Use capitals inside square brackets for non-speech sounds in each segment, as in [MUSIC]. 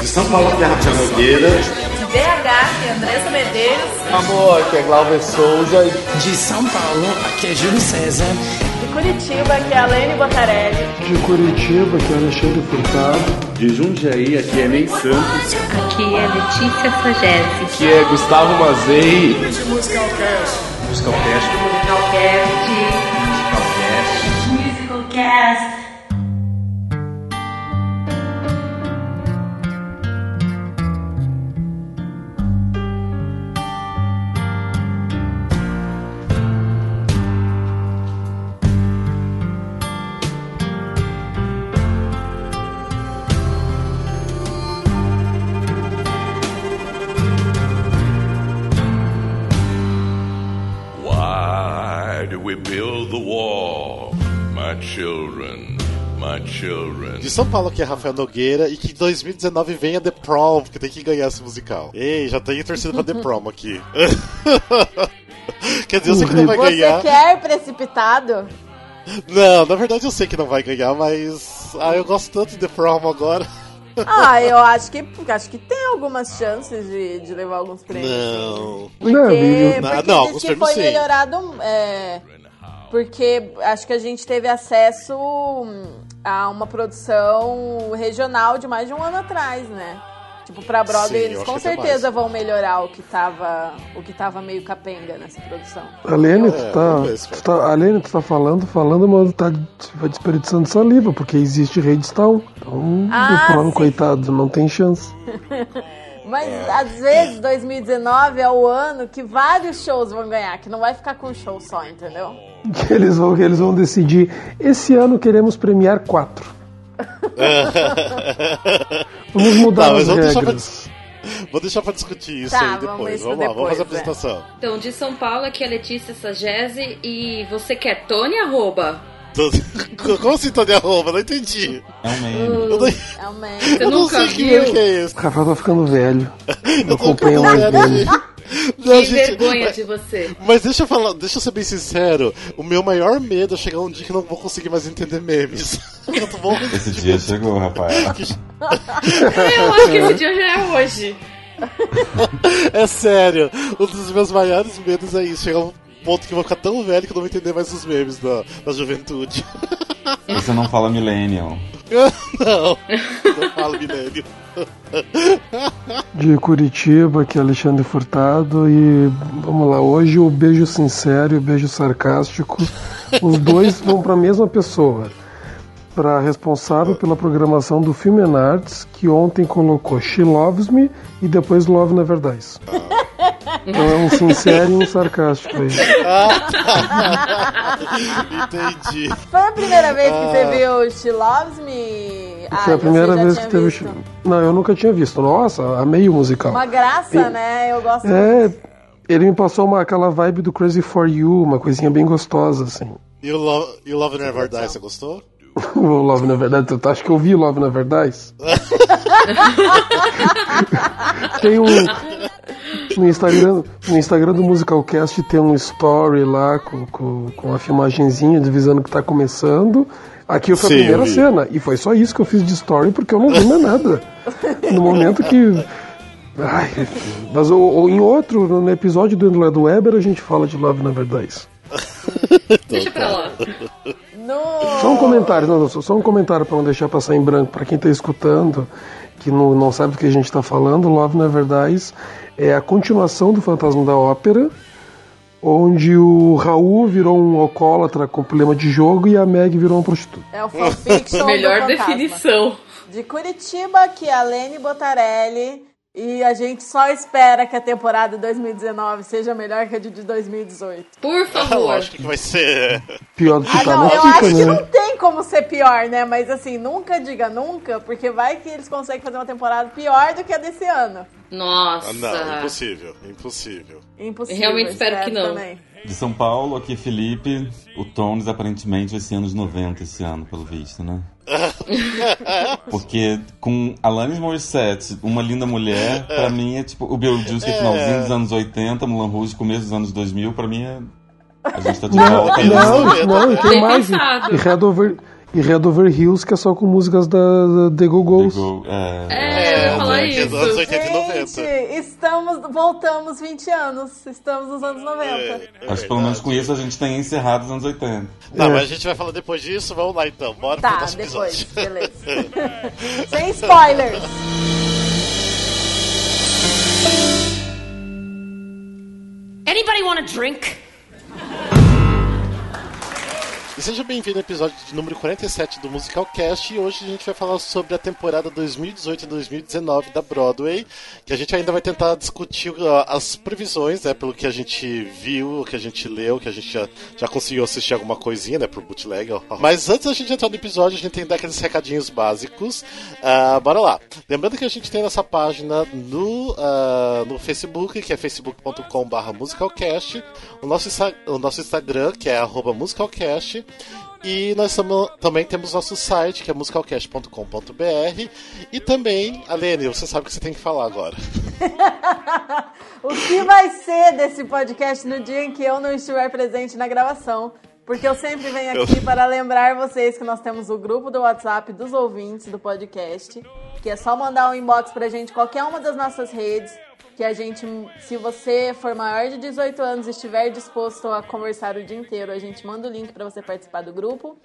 De São Paulo, que é Rafael Nogueira. De BH, que é Andressa Medeiros. Amor, aqui é Glauber Souza. De São Paulo, aqui é Júlio César. De Curitiba, que é Alene Botarelli. De Curitiba, que é Alexandre Furtado. De Jundiaí, aqui é Ney Santos. Aqui é Letícia Sagese. Aqui é Gustavo Mazei. Musicalcast. Musicalcast. Musicalcast. Musicalcast. Children? De São Paulo, que é Rafael Nogueira, e que em 2019 venha The Prom, porque tem que ganhar esse musical. Ei, já tenho torcido pra The Prom aqui. [LAUGHS] Quer dizer, eu sei que não vai Você ganhar. quer precipitado? Não, na verdade eu sei que não vai ganhar, mas. Ah, eu gosto tanto de The Prom agora. [LAUGHS] Ah, eu acho que acho que tem algumas chances de, de levar alguns prêmios. Não. Porque, Não. Não, porque não, diz alguns que foi sim. melhorado. é, porque acho que a gente teve acesso hum, a uma produção regional de mais de um ano atrás, né? Tipo, pra Broadway, Sim, eu eles com certeza vão melhorar o que tava, o que tava meio capenga nessa produção. Alene, É, tu tá, se tu tá, Alene, tu tá falando, falando, mas tá vai desperdiçando saliva, porque existe Redstone. Então, Ah, o Prom, sim. coitado, não tem chance. [LAUGHS] Mas às vezes 2019 é o ano que vários shows vão ganhar, que não vai ficar com um show só, entendeu? Que eles vão, que eles vão decidir. Esse ano queremos premiar quatro. [LAUGHS] Vamos mudar Tá, as vamos pra, regras. vou deixar pra discutir isso Tá, aí vamos depois. isso Vamos, lá, vamos fazer a depois, é. apresentação. Então, de São Paulo, aqui é Letícia Sagese e você quer Tony arroba? Como assim, Tony Arroba? Não entendi. É um meme. Eu não, É o man. Você eu não sei que meme que é esse. O Rafael tá ficando velho. Não acompanha ficando mais dele. Não, Que gente, vergonha mas- de você. Mas deixa eu falar, deixa eu ser bem sincero. O meu maior medo é chegar um dia que não vou conseguir mais entender memes. [LAUGHS] Eu tô bom. Esse dia chegou, Rafael. [LAUGHS] Eu acho que esse dia já é hoje. É sério. Um dos meus maiores medos é isso. Chegar um ponto que eu vou ficar tão velho que eu não vou entender mais os memes da, da juventude. [LAUGHS] Você não fala millennial. [LAUGHS] não. Não falo milênio. De Curitiba, que é Alexandre Furtado. E vamos lá, hoje o beijo sincero e o beijo sarcástico, os dois vão para a mesma pessoa. Para responsável pela programação do Film and Arts, que ontem colocou She Loves Me e depois Love Never Dies. Então é um sincero e um sarcástico aí. Entendi. Foi a primeira vez que você viu She Loves Me? Ah, Foi a primeira vez que teve. visto. Não, eu nunca tinha visto. Nossa, amei o musical. Uma graça, E- né? Eu gosto É, ele me passou uma, aquela vibe do Crazy for You, uma coisinha bem gostosa, assim. E o Love, e o Love Never Die, você gostou? [LAUGHS] O Love na verdade, tu acha que eu vi Love na verdade? [LAUGHS] tem um. No Instagram, no Instagram do Musicalcast tem um story lá com, com, com a filmagenzinha avisando que tá começando. Aqui foi Sim, a primeira cena. E foi só isso que eu fiz de story porque eu não vi mais nada. No momento que. Ai, mas o- o- em outro, no episódio do do Weber, a gente fala de Love na verdade. Deixa pra lá. No... Só um comentário, não, só só um comentário para não deixar passar em branco. Para quem está escutando, que não, não sabe do que a gente está falando, Love Never Dies é a continuação do Fantasma da Ópera, onde o Raul virou um alcoólatra com problema de jogo e a Meg virou uma prostituta. É o fanfiction [LAUGHS] Melhor definição. De Curitiba, que é a Lene Botarelli. E a gente só espera que a temporada 2019 seja melhor que a de 2018. Por favor. Lógico que vai ser. Pior do que Ah, tá, não, eu fica, acho que né? não tem como ser pior, né? Mas assim, nunca diga nunca, porque vai que eles conseguem fazer uma temporada pior do que a desse ano. Nossa. Ah, não, impossível. Impossível. Impossível. Realmente espero que não. Também. De São Paulo, aqui é Felipe. O Tones aparentemente vai ser anos 90 esse ano, pelo visto, né? [LAUGHS] Porque com Alanis Morissette, Uma Linda Mulher, pra mim é tipo o Beetlejuice que é finalzinho dos anos 80, Mulan Rouge começo dos anos 2000, pra mim é A gente tá de Não, volta. não, não, e tem mais. E, e Red Over, e Red Over Hills, que é só com músicas da, da The Go Go's. Go, é. É, eu ia falar é isso. dos anos 80 e 90. Gente, estamos, voltamos 20 anos. Estamos nos anos 90. É, é Acho que pelo menos com isso a gente tem encerrado os anos 80. Tá, É. mas a gente vai falar depois disso. Vamos lá então. Bora pro Tá, nosso depois, episódio. beleza. [LAUGHS] Sem spoilers. Anybody want a drink? E seja bem-vindo ao episódio de número 47 do Musical Cast. E hoje a gente vai falar sobre a temporada 2018 e 2019 da Broadway. Que a gente ainda vai tentar discutir uh, as previsões, né? Pelo que a gente viu, o que a gente leu, que a gente já, já conseguiu assistir alguma coisinha, né? Pro bootleg. ó. Mas antes da gente entrar no episódio, a gente tem que dar aqueles recadinhos básicos. Ah, bora lá. Lembrando que a gente tem nossa página no, ah, no Facebook, que é facebook.com.br musicalcast. O nosso, o nosso Instagram, que é musicalcast. E nós tamo- também temos nosso site, que é musicalcast.com.br. E também, Alene, você sabe o que você tem que falar agora. [LAUGHS] o que vai ser desse podcast no dia em que eu não estiver presente na gravação? Porque eu sempre venho aqui para lembrar vocês que nós temos o grupo do WhatsApp dos ouvintes do podcast, que é só mandar um inbox pra gente qualquer uma das nossas redes, que a gente, se você for maior de 18 anos e estiver disposto a conversar o dia inteiro, a gente manda o link para você participar do grupo.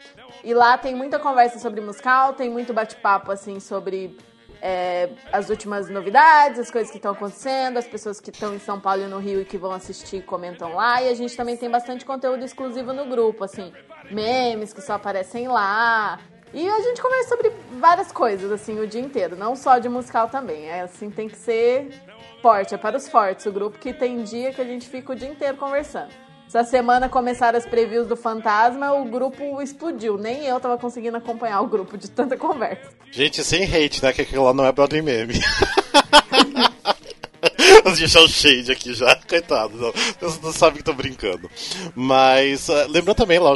E lá tem muita conversa sobre musical, tem muito bate-papo assim sobre é, as últimas novidades, as coisas que estão acontecendo, as pessoas que estão em São Paulo e no Rio e que vão assistir comentam lá. E a gente também tem bastante conteúdo exclusivo no grupo, assim, memes que só aparecem lá. E a gente conversa sobre várias coisas, assim, o dia inteiro, não só de musical também. É assim, tem que ser é para os fortes, o grupo que tem dia que a gente fica o dia inteiro conversando. Essa semana começaram as previews do Fantasma, o grupo explodiu. Nem eu tava conseguindo acompanhar o grupo de tanta [LAUGHS] conversa. Gente, sem hate, né? Que aquilo lá não é Broadway meme. [LAUGHS] Vamos deixar o shade aqui já, coitado. Não, vocês não sabem que tô brincando. Mas, uh, lembrando também, uh,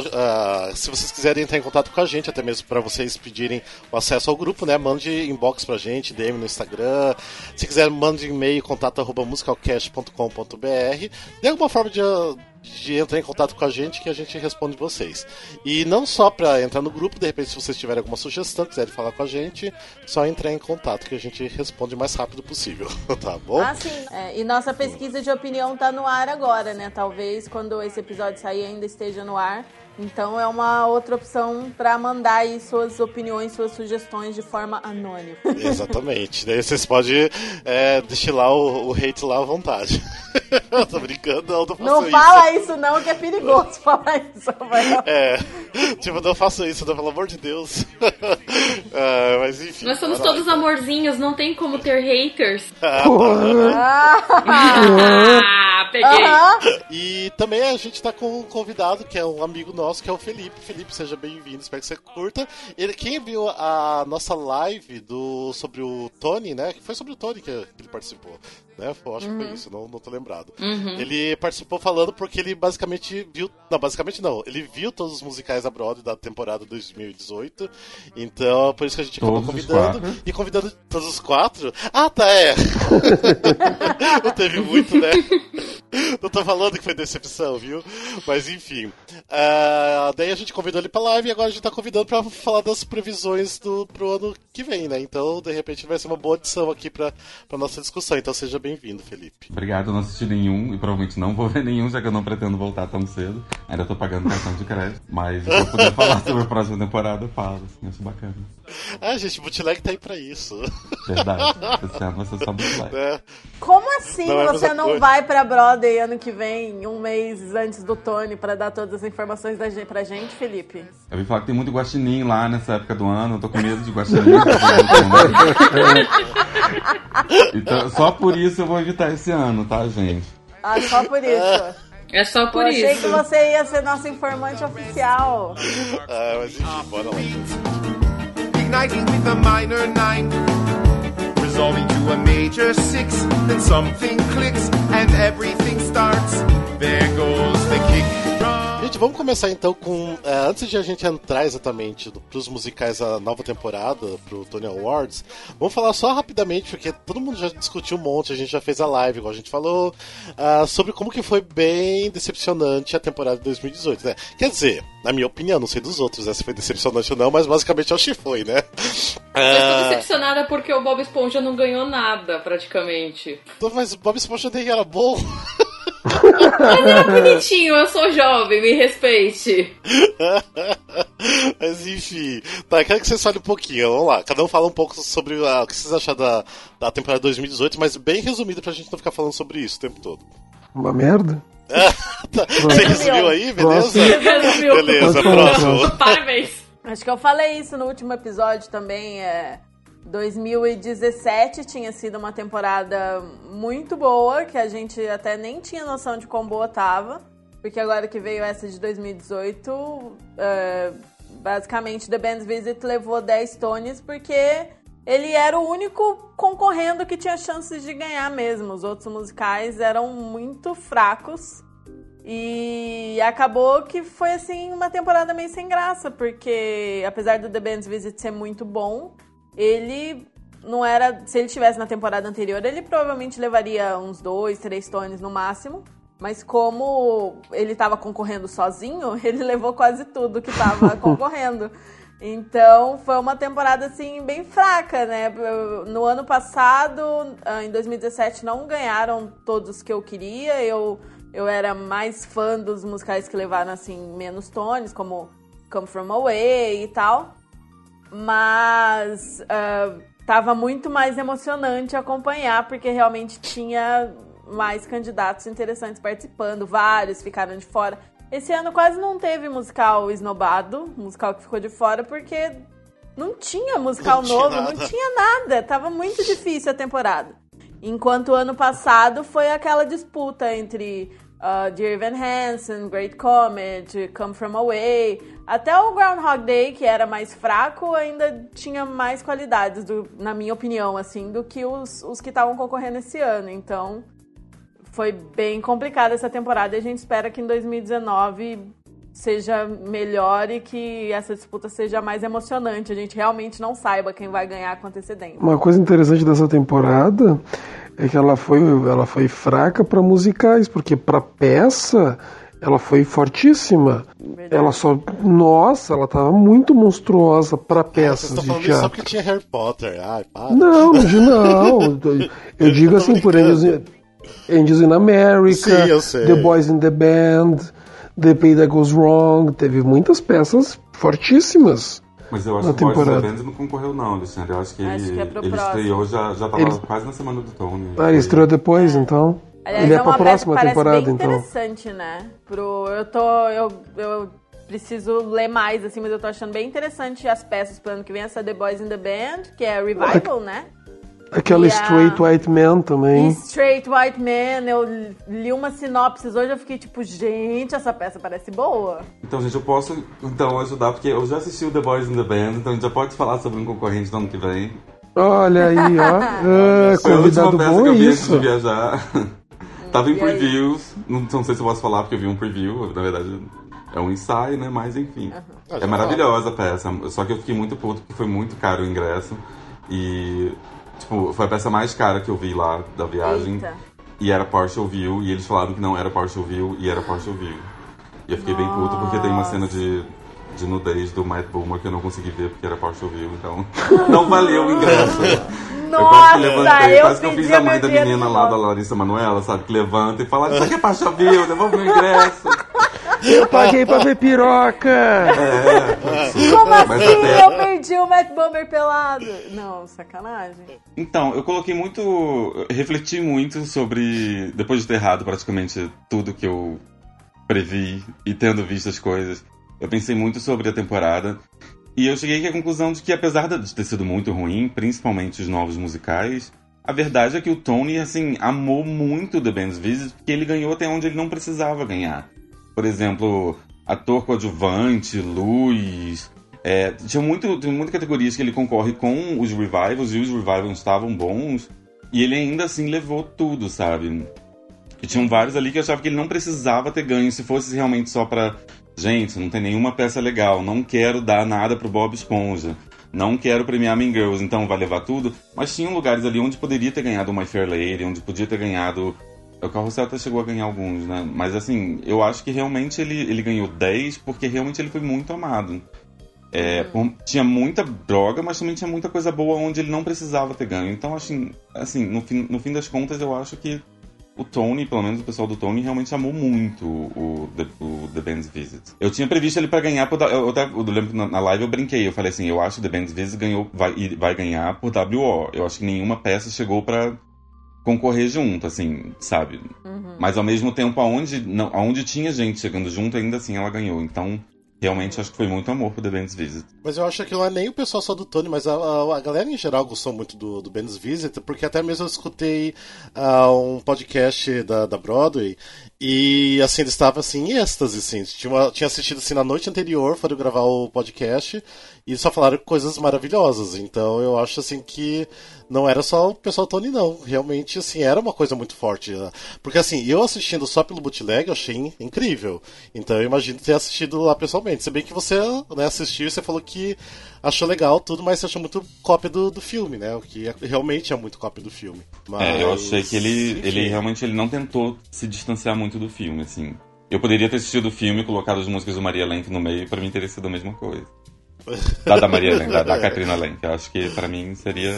se vocês quiserem entrar em contato com a gente, até mesmo para vocês pedirem o acesso ao grupo, né? Mande inbox pra gente, DM no Instagram. Se quiser, mande e-mail, contato arroba musicalcast.com.br. De alguma forma de. Uh, de entrar em contato com a gente que a gente responde vocês. E não só para entrar no grupo, de repente, se vocês tiverem alguma sugestão, quiserem falar com a gente, só entrar em contato que a gente responde o mais rápido possível, [LAUGHS] tá bom? Ah, sim. É, e nossa pesquisa de opinião tá no ar agora, né? Talvez quando esse episódio sair ainda esteja no ar. Então é uma outra opção para mandar aí suas opiniões, suas sugestões de forma anônima. [LAUGHS] Exatamente. Daí vocês podem é, destilar o, o hate lá à vontade. [LAUGHS] [LAUGHS] tô brincando, não, não faço Não isso. fala isso não, que é perigoso [LAUGHS] falar isso. Rafael. É, tipo, não faço isso, não, pelo amor de Deus. Ah, [LAUGHS] mas enfim. Nós somos bora lá. todos amorzinhos, não tem como ter haters. Ah, Ah, peguei. aham. E também a gente tá com um convidado que é um amigo nosso, que é o Felipe. Felipe, seja bem-vindo, espero que você curta. Ele, quem viu a nossa live do, sobre o Tony, né? Que foi sobre o Tony que, ele participou. Né? Eu acho que foi isso, não, não tô lembrado. Ele participou falando porque ele basicamente viu. Não, basicamente não. Ele viu todos os musicais da Broadway da temporada 2018. Então, por isso que a gente acabou Todos convidando. E convidando todos os quatro? Ah, tá, é. não [LAUGHS] teve muito, né? [LAUGHS] Não tô falando que foi decepção, viu? Mas enfim. Ah, daí a gente convidou ele pra live e agora a gente tá convidando pra falar das previsões do, pro ano que vem, né? Então, de repente, vai ser uma boa adição aqui pra, pra nossa discussão. Então, seja bem-vindo, Felipe. Obrigado, eu não assisti nenhum e provavelmente não vou ver nenhum, já que eu não pretendo voltar tão cedo. Ainda tô pagando cartão de crédito, mas se eu puder falar [LAUGHS] sobre a próxima temporada, eu falo, assim, acho bacana. Ah, gente, o bootleg tá aí pra isso. Verdade, [LAUGHS] esse ano vai ser só bootleg. né? Como assim Não é você mesma não coisa. vai pra Broadway ano que vem, um mês antes do Tony, pra dar todas as informações da gente, pra gente, Felipe? Eu vi falar que tem muito guaxinim lá nessa época do ano, eu tô com medo de guaxinim. [LAUGHS] tá [LAUGHS] então, só por isso eu vou evitar esse ano, tá, gente? Ah, só por isso. É só Eu por achei isso. que você ia ser nosso informante oficial. Ah, mas enfim, bora lá. Igniting with a minor nine. Resolving to a major six. Then something clicks and everything starts. There goes the kick. Gente, vamos começar então com. é, antes de a gente entrar exatamente do- pros musicais da nova temporada, pro Tony Awards, vamos falar só rapidamente, porque todo mundo já discutiu um monte, a gente já fez a live, igual a gente falou, ah, sobre como que foi bem decepcionante a temporada de 2018, né? Quer dizer, na minha opinião, não sei dos outros, né, se foi decepcionante ou não, mas basicamente acho que foi, né? Eu tô Ah, decepcionada porque o Bob Esponja não ganhou nada, praticamente. mas Bob Esponja nem era bom. [LAUGHS] Mas era bonitinho, eu sou jovem, me respeite. [LAUGHS] Mas enfim, tá, quero que vocês falem um pouquinho, vamos lá. Cada um fala um pouco sobre ah, o que vocês acharam da, da temporada 2018, mas bem resumido pra gente não ficar falando sobre isso o tempo todo. Uma merda? [LAUGHS] Tá, Você resumiu aí, beleza? Resumiu. Beleza, próximo. Parabéns. Acho que eu falei isso no último episódio também. É, 2017 tinha sido uma temporada muito boa, que a gente até nem tinha noção de quão boa tava. Porque agora que veio essa de 2018, é, basicamente The Band's Visit levou 10 Tonys porque ele era o único concorrendo que tinha chances de ganhar mesmo. Os outros musicais eram muito fracos. E acabou que foi assim uma temporada meio sem graça, porque apesar do The Band's Visit ser muito bom, ele não era. Se ele tivesse na temporada anterior, ele provavelmente levaria uns dois, três tones no máximo. Mas como ele estava concorrendo sozinho, [LAUGHS] ele levou quase tudo que estava [LAUGHS] concorrendo. Então foi uma temporada assim bem fraca, né? No ano passado, ah, em 2017, não ganharam todos que eu queria. Eu, eu era mais fã dos musicais que levaram assim menos tones, como Come From Away e tal. Mas ah, tava muito mais emocionante acompanhar, porque realmente tinha mais candidatos interessantes participando, vários ficaram de fora. Esse ano quase não teve musical esnobado, musical que ficou de fora, porque não tinha musical Não tinha novo, nada. não tinha nada. Tava muito difícil a temporada. Enquanto o ano passado foi aquela disputa entre uh, Dear Evan Hansen, Great Comet, Come From Away. Até o Groundhog Day, que era mais fraco, ainda tinha mais qualidades, do- na minha opinião, assim, do que os, os que estavam concorrendo esse ano. Então, foi bem complicada essa temporada e a gente espera que em 2019 seja melhor e que essa disputa seja mais emocionante. A gente realmente não saiba quem vai ganhar com antecedência. Uma coisa interessante dessa temporada é que ela foi, ela foi fraca para musicais, porque para peça ela foi fortíssima. Ela só, nossa, ela tava muito monstruosa para Vocês peças estão de isso só teatro. porque tinha Harry Potter. Ai, para. Não, [LAUGHS] não, não. Eu digo assim por Angels in, Angels in America, Sim, eu sei. The Boys in the Band, The Pay That Goes Wrong. Teve muitas peças fortíssimas. Mas eu acho que o Boys temporada. Band não concorreu não, Alexandre. Eu acho que Acho ele, que é ele estreou, já, já tava Ele- quase na semana do Tony. Ah, ele estreou depois, então. Aliás, ele é, uma pra peça próxima que parece temporada, bem então. interessante, né? Pro, eu tô. Eu, eu preciso ler mais, assim, mas eu tô achando bem interessante as peças pro ano que vem. Essa The Boys in the Band, que é Revival, né? Aquela E a- Straight White Man também. E Straight White Man, eu li uma sinopse hoje, eu fiquei tipo, gente, essa peça parece boa. Então, gente, eu posso então ajudar, porque eu já assisti o The Boys in the Band, então a gente já pode falar sobre um concorrente do ano que vem. Olha aí, ó. [LAUGHS] Ah, Foi a última convidado peça bom que eu vi antes de viajar. Tava em previews, não, não sei se eu posso falar porque eu vi um preview, na verdade é um ensaio, né? Mas enfim. Já É maravilhosa a peça, só que eu fiquei muito puto porque foi muito caro o ingresso. E, tipo, foi a peça mais cara que eu vi lá da viagem. Eita. E era partial view, e eles falaram que não era partial view, e era partial view. E eu fiquei bem puto porque tem uma cena de, de nudez do Matt Boomer que eu não consegui ver porque era partial view, então [LAUGHS] não valeu o ingresso. eu quase Nossa, que levantei, eu quase que eu fiz a mãe da menina lá, da. Larissa Manoela, sabe, que levanta e fala, isso aqui é partial view, devolve o ingresso. Eu paguei pra ver piroca! É. Como Mas assim? até- Perdi o Matt Bomber pelado. Não, sacanagem. Então, eu coloquei muito. Refleti muito sobre. Depois de ter errado praticamente tudo que eu previ e tendo visto as coisas, eu pensei muito sobre a temporada. E eu cheguei à conclusão de que, apesar de ter sido muito ruim, principalmente os novos musicais, a verdade é que o Tony, assim, amou muito The Band's Visit, porque ele ganhou até onde ele não precisava ganhar. Por exemplo, ator coadjuvante, luz. É, tinha, muito, tinha muitas categorias que ele concorre com os revivals, e os revivals estavam bons, e ele ainda assim levou tudo, sabe? E tinham vários ali que eu achava que ele não precisava ter ganho, se fosse realmente só pra gente, não tem nenhuma peça legal, não quero dar nada pro Bob Esponja. Não quero premiar Mean Girls, então vai levar tudo. Mas tinham lugares ali onde poderia ter ganhado My Fair Lady, onde podia ter ganhado o Carrossel até chegou a ganhar alguns, né? Mas assim, eu acho que realmente ele, ele ganhou 10 porque realmente ele foi muito amado. É, por- tinha muita droga, mas também tinha muita coisa boa onde ele não precisava ter ganho. Então, assim, assim no, fim, no fim das contas, eu acho que o Tony, pelo menos o pessoal do Tony, realmente amou muito o, The, o The Band's Visit. Eu tinha previsto ele pra ganhar por. Eu, eu, eu lembro que na, na live eu brinquei, eu falei assim: eu acho que The Band's Visit ganhou, vai, vai ganhar por WO. Eu acho que nenhuma peça chegou pra concorrer junto, assim, sabe? Mas ao mesmo tempo, aonde, não, aonde tinha gente chegando junto, ainda assim ela ganhou. Então, realmente acho que foi muito amor pro The Band's Visit. Mas eu acho que não é nem o pessoal só do Tony, mas a, a- a galera em geral gostou muito do, do Ben's Visit, porque até mesmo eu escutei ah, um podcast da, da Broadway e assim, eles estavam assim, em êxtase, assim. Tinha, uma- tinha assistido assim na noite anterior, foram gravar o podcast e só falaram coisas maravilhosas. Então eu acho assim que não era só o pessoal Tony, não. Realmente, assim, era uma coisa muito forte. né? Porque assim, eu assistindo só pelo bootleg, eu achei incrível. Então eu imagino ter assistido lá pessoalmente. Se bem que você né, assistiu e você falou que achou legal tudo, mas você achou muito cópia do, do filme, né? O que é- realmente é muito cópia do filme. Mas, É, eu achei que ele, enfim. ele realmente ele não tentou se distanciar muito do filme, assim. Eu poderia ter assistido o filme e colocado as músicas do Maria Lenk no meio e pra mim teria sido a mesma coisa. [LAUGHS] Da, da Maria Lenk, da, da Katrina Lenk. Eu acho que pra mim seria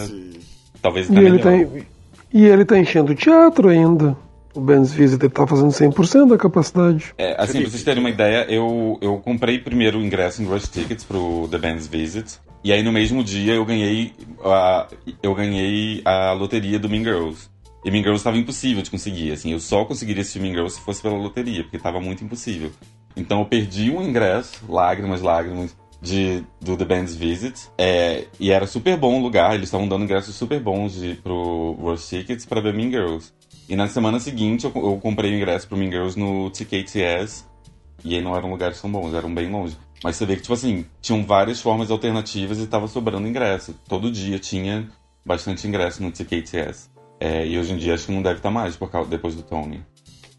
talvez E até ele, melhor. tá, e ele tá enchendo o teatro ainda. O Ben's Visit ele tá fazendo 100% da capacidade. É, assim, pra vocês terem uma ideia, eu, eu comprei primeiro o ingresso em Rush Tickets pro The Band's Visit. E aí no mesmo dia eu ganhei a, eu ganhei a loteria do Mean Girls. E Mean Girls estava impossível de conseguir, assim, eu só conseguiria assistir Mean Girls se fosse pela loteria, porque estava muito impossível. Então eu perdi um ingresso, lágrimas, lágrimas, de, do The Band's Visit. É, e era super bom o lugar, eles estavam dando ingressos super bons de, pro Rush Tickets para ver Mean Girls. E na semana seguinte eu, eu comprei o ingresso pro Mean Girls no TKTS. E aí não eram lugares tão bons, eram bem longe. Mas você vê que, tipo assim, tinham várias formas alternativas e tava sobrando ingresso. Todo dia tinha bastante ingresso no TKTS. É, e hoje em dia acho que não deve estar mais por causa, depois do Tony.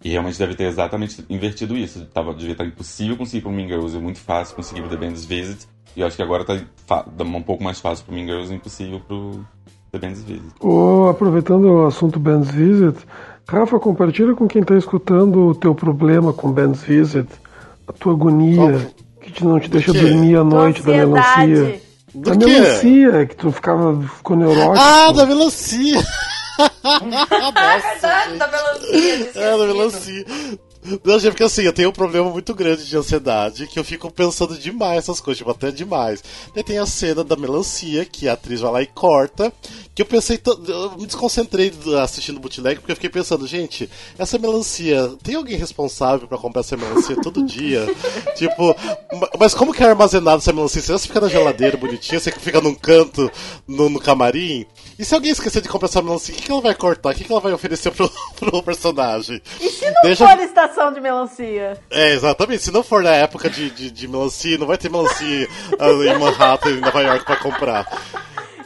E realmente deve ter exatamente invertido isso. Tava, devia estar impossível conseguir pro Mean Girls, é muito fácil conseguir pro The Band's Visit. E eu acho que agora tá um pouco mais fácil pro Mean Girls e impossível pro The Band's Visit. Ô, aproveitando o assunto Ben's Visit, Rafa, compartilha com quem tá escutando o teu problema com Ben's Visit, a tua agonia, que te- não te deixa quê? dormir à noite da melancia. Do Da quê? melancia, que tu ficava, ficou neurótico. Ah, da melancia! [LAUGHS] [LAUGHS] Verdade, da melancia. É, da melancia. Não, gente, porque assim, eu tenho um problema muito grande de ansiedade, que eu fico pensando demais essas coisas, tipo, até demais. Daí tem a cena da melancia, que a atriz vai lá e corta, que eu pensei, eu me desconcentrei assistindo o bootleg, porque eu fiquei pensando, gente, essa melancia, tem alguém responsável pra comprar essa melancia todo [LAUGHS] dia? tipo, ma- mas como que é armazenado essa melancia? Será que fica na geladeira bonitinha? Você que fica num canto, no, no camarim? E se alguém esquecer de comprar essa melancia, o que, que ela vai cortar? O que, que ela vai oferecer pro, [LAUGHS] pro personagem? E se não Deixa- for de melancia? é, exatamente. Se não for na época de, de, de melancia, não vai ter melancia em Manhattan, em Nova York, pra comprar.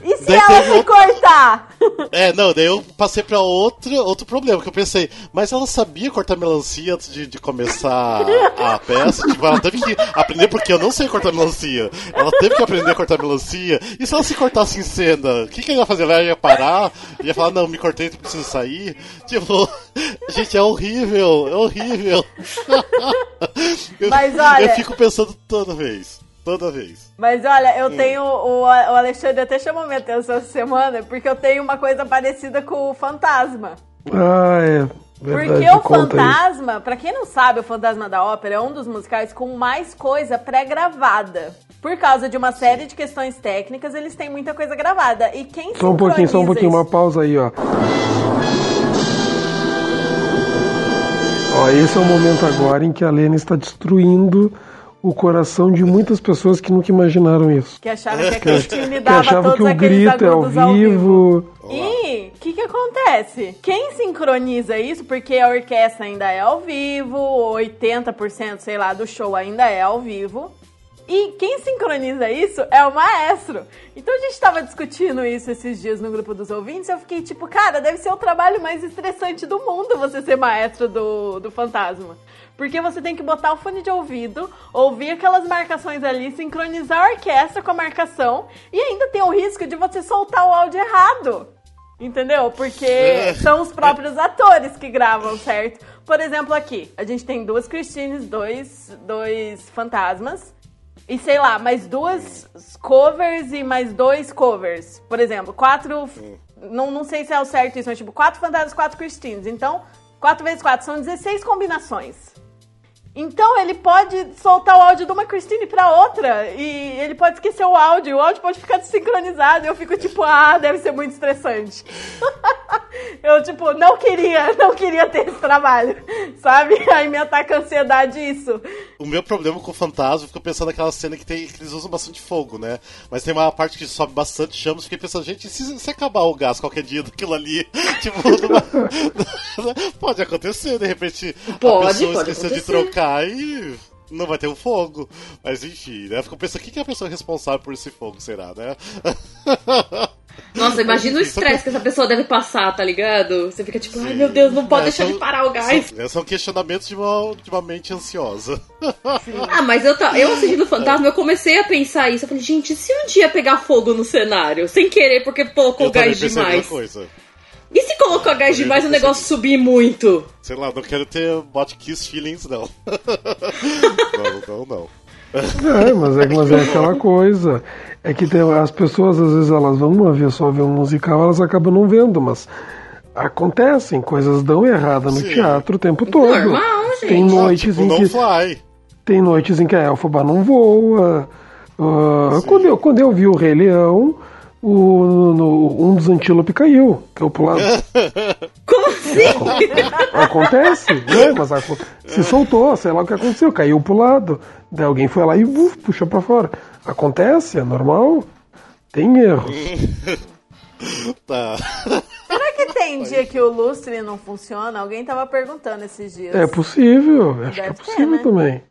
E se Daí ela se outro- cortar? É, não, daí eu passei pra outro, outro problema, que eu pensei, mas ela sabia cortar melancia antes de, de começar a peça? Tipo, ela teve que aprender porque eu não sei cortar melancia. Ela teve que aprender a cortar melancia. E se ela se cortasse em cena, o que, que ela ia fazer? Ela ia parar? Ia falar, não, me cortei, preciso sair? Tipo, gente, é horrível, é horrível. Mas olha- eu fico pensando toda vez, toda vez. Mas olha, eu Hum. tenho. O, o Alexandre até chamou minha atenção essa semana, porque eu tenho uma coisa parecida com o Fantasma. Ah, é. Verdade, Porque o. Fantasma, pra quem não sabe, o Fantasma da Ópera é um dos musicais com mais coisa pré-gravada. Por causa de uma série de questões técnicas, eles têm muita coisa gravada. E quem Só um pouquinho, só um pouquinho, uma isso? pausa aí, ó. Ó, esse é o momento agora em que a Lena está destruindo o coração de muitas pessoas que nunca imaginaram isso. Que achava que a Que, Cristina [LAUGHS] que dava achavam todos que o aqueles grito é ao agudos ao vivo. vivo. E o que, que acontece? Quem sincroniza isso, porque a orquestra ainda é ao vivo, 80%, sei lá, do show ainda é ao vivo. E quem sincroniza isso é o maestro. Então a gente estava discutindo isso esses dias no grupo dos ouvintes. Eu fiquei tipo, cara, deve ser o trabalho mais estressante do mundo você ser maestro do, do fantasma. Porque você tem que botar o fone de ouvido, ouvir aquelas marcações ali, sincronizar a orquestra com a marcação e ainda tem o risco de você soltar o áudio errado. Entendeu? Porque são os próprios atores que gravam, certo? Por exemplo, aqui, a gente tem duas Christines, dois, dois fantasmas. E sei lá, mais duas covers e mais dois covers. Por exemplo, quatro. Não, não sei se é o certo isso, mas tipo, quatro fantasmas, quatro Christines. Então, quatro vezes quatro são 16 combinações. Então ele pode soltar o áudio de uma Christine pra outra e ele pode esquecer o áudio, o áudio pode ficar desincronizado. Eu fico tipo, ah, deve ser muito estressante. [LAUGHS] eu, tipo, não queria, não queria ter esse trabalho, sabe? Aí me ataca a ansiedade isso. O meu problema com o fantasma, eu fico pensando naquela cena que, tem, que eles usam bastante fogo, né? Mas tem uma parte que sobe bastante chamas, fiquei pensando, gente, se, se acabar o gás qualquer dia daquilo ali, [LAUGHS] tipo, numa... [LAUGHS] pode acontecer, de repente Pode, a pessoa pode esqueceu de trocar e não vai ter um fogo. Mas enfim, né? Fico pensando, quem que é a pessoa responsável por esse fogo, será, né? Nossa, imagina o estresse que essa pessoa deve passar, tá ligado? Você fica tipo, ai meu Deus, não pode É, deixar são- de parar o gás. São, são questionamentos de uma, de uma mente ansiosa. Ah, mas eu, eu assistindo o Fantasma, eu comecei a pensar isso. Eu falei, gente, e se um dia pegar fogo no cenário? Sem querer, porque colocou Eu também gás pensei a mesma demais. coisa. E se colocou gás demais o negócio subir muito? Sei lá, não quero ter bot kiss feelings, não. [LAUGHS] não, não, não. É, mas é, mas é aquela coisa. É que tem, as pessoas, às vezes, elas vão uma vez só ver um musical, elas acabam não vendo, mas acontecem, coisas dão errada no Sim. teatro o tempo todo. Normal, gente. Tem noites Tipo, em não que fly. tem noites em que a Elfaba não voa. Ah, quando, eu, quando eu vi o Rei Leão, o, no- um dos antílopes caiu, que eu pulava. [LAUGHS] Como assim? Acontece, né? Mas aco- se soltou, sei lá o que aconteceu, caiu pro lado. Daí alguém foi lá e uf, puxou pra fora. Acontece, é normal. Tem erros. [LAUGHS] Tá. Será que tem dia que o lustre não funciona? Alguém tava perguntando esses dias. É possível, acho que é Deve ter, possível né? também.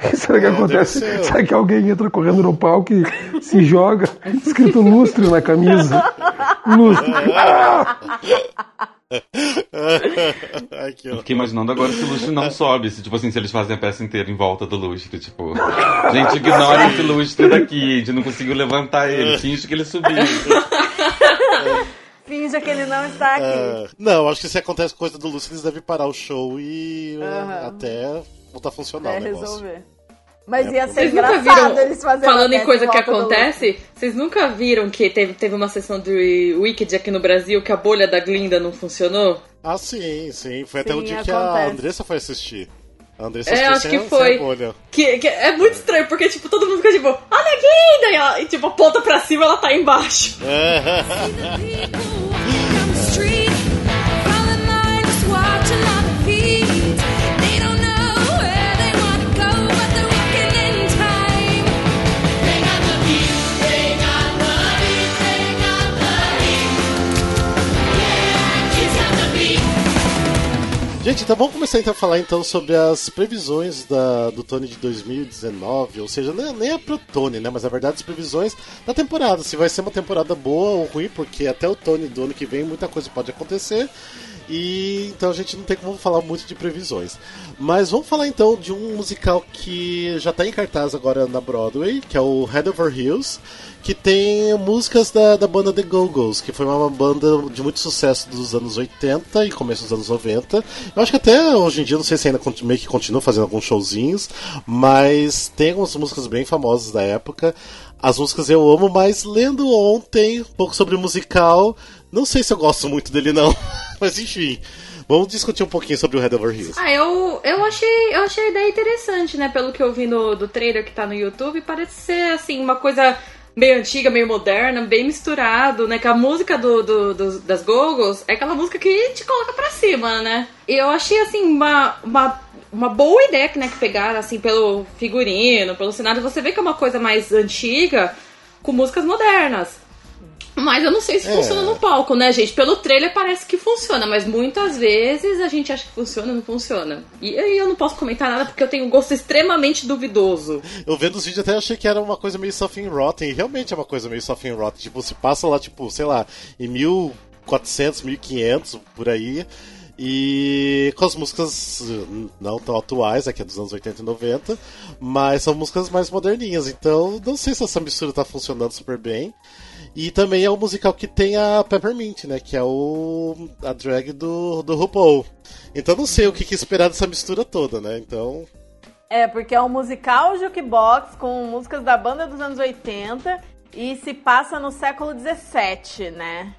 [LAUGHS] Será que É, acontece? Será que alguém entra correndo no palco e se joga, [LAUGHS] escrito lustre na camisa? [LAUGHS] Lustre. Ai, que Eu ó. fiquei imaginando agora se o lustre não sobe, se, tipo assim, se eles fazem a peça inteira em volta do lustre, tipo, gente, ignora esse lustre daqui, a gente não conseguiu levantar ele, finge que ele subiu. Finja que ele não está aqui. Ah, não, acho que se acontece coisa do Lúcio, eles devem parar o show e uh, até voltar a funcionar É o negócio. resolver. Mas É, ia ser engraçado viram, eles fazendo falando em coisa que acontece, vocês nunca viram que teve, teve uma sessão do Wicked aqui no Brasil que a bolha da Glinda não funcionou? Ah, sim, sim. Foi até Sim, o dia que a acontece. Andressa foi assistir. A Andressa É, assistiu acho sem que sem foi. a bolha. Que, que é muito estranho, porque tipo, todo mundo fica tipo, olha a Glinda! E, ela, e tipo, aponta pra cima ela tá embaixo. [LAUGHS] Gente, então vamos começar então a falar então sobre as previsões da, do Tony de 2019, ou seja, nem, nem é pro Tony, né? Mas na verdade as previsões da temporada, se vai ser uma temporada boa ou ruim, porque até o Tony do ano que vem muita coisa pode acontecer. E então a gente não tem como falar muito de previsões. Mas vamos falar então de um musical que já está em cartaz agora na Broadway, que é o Head Over Heels, que tem músicas da, da banda The Go-Go's, que foi uma banda de muito sucesso dos anos 80 e começo dos anos 90. Eu acho que até hoje em dia, não sei se ainda meio que continua fazendo alguns showzinhos, mas tem algumas músicas bem famosas da época. As músicas eu amo, mas lendo ontem um pouco sobre o musical, não sei se eu gosto muito dele não. [LAUGHS] mas enfim, vamos discutir um pouquinho sobre o Head Over Heels. Ah, eu, eu achei eu achei a ideia interessante, né? Pelo que eu vi no, do trailer que tá no YouTube, parece ser assim, uma coisa meio antiga, meio moderna, bem misturado, né? Que a música do, do- dos- das Gogos é aquela música que te coloca pra cima, né? E eu achei assim uma. uma uma boa ideia né, que pegaram, assim, pelo figurino, pelo cenário. Você vê que é uma coisa mais antiga com músicas modernas. Mas eu não sei se É. funciona no palco, né, gente? Pelo trailer parece que funciona, mas muitas vezes a gente acha que funciona e não funciona. E aí eu não posso comentar nada porque eu tenho um gosto extremamente duvidoso. Eu vendo os vídeos até achei que era uma coisa meio Something Rotten, e realmente é uma coisa meio Something Rotten. Tipo, se passa lá, tipo, sei lá, em 1400, 1500, por aí, e com as músicas eh, não tão atuais, aqui é dos anos 80 e 90, mas são músicas mais moderninhas, então não sei se essa mistura tá funcionando super bem. E também é o musical que tem a Peppermint, né, que é o a drag do, do RuPaul. Então não sei o que, que esperar dessa mistura toda, né, então... É, porque é um musical jukebox com músicas da banda dos anos 80 e se passa no século 17, né?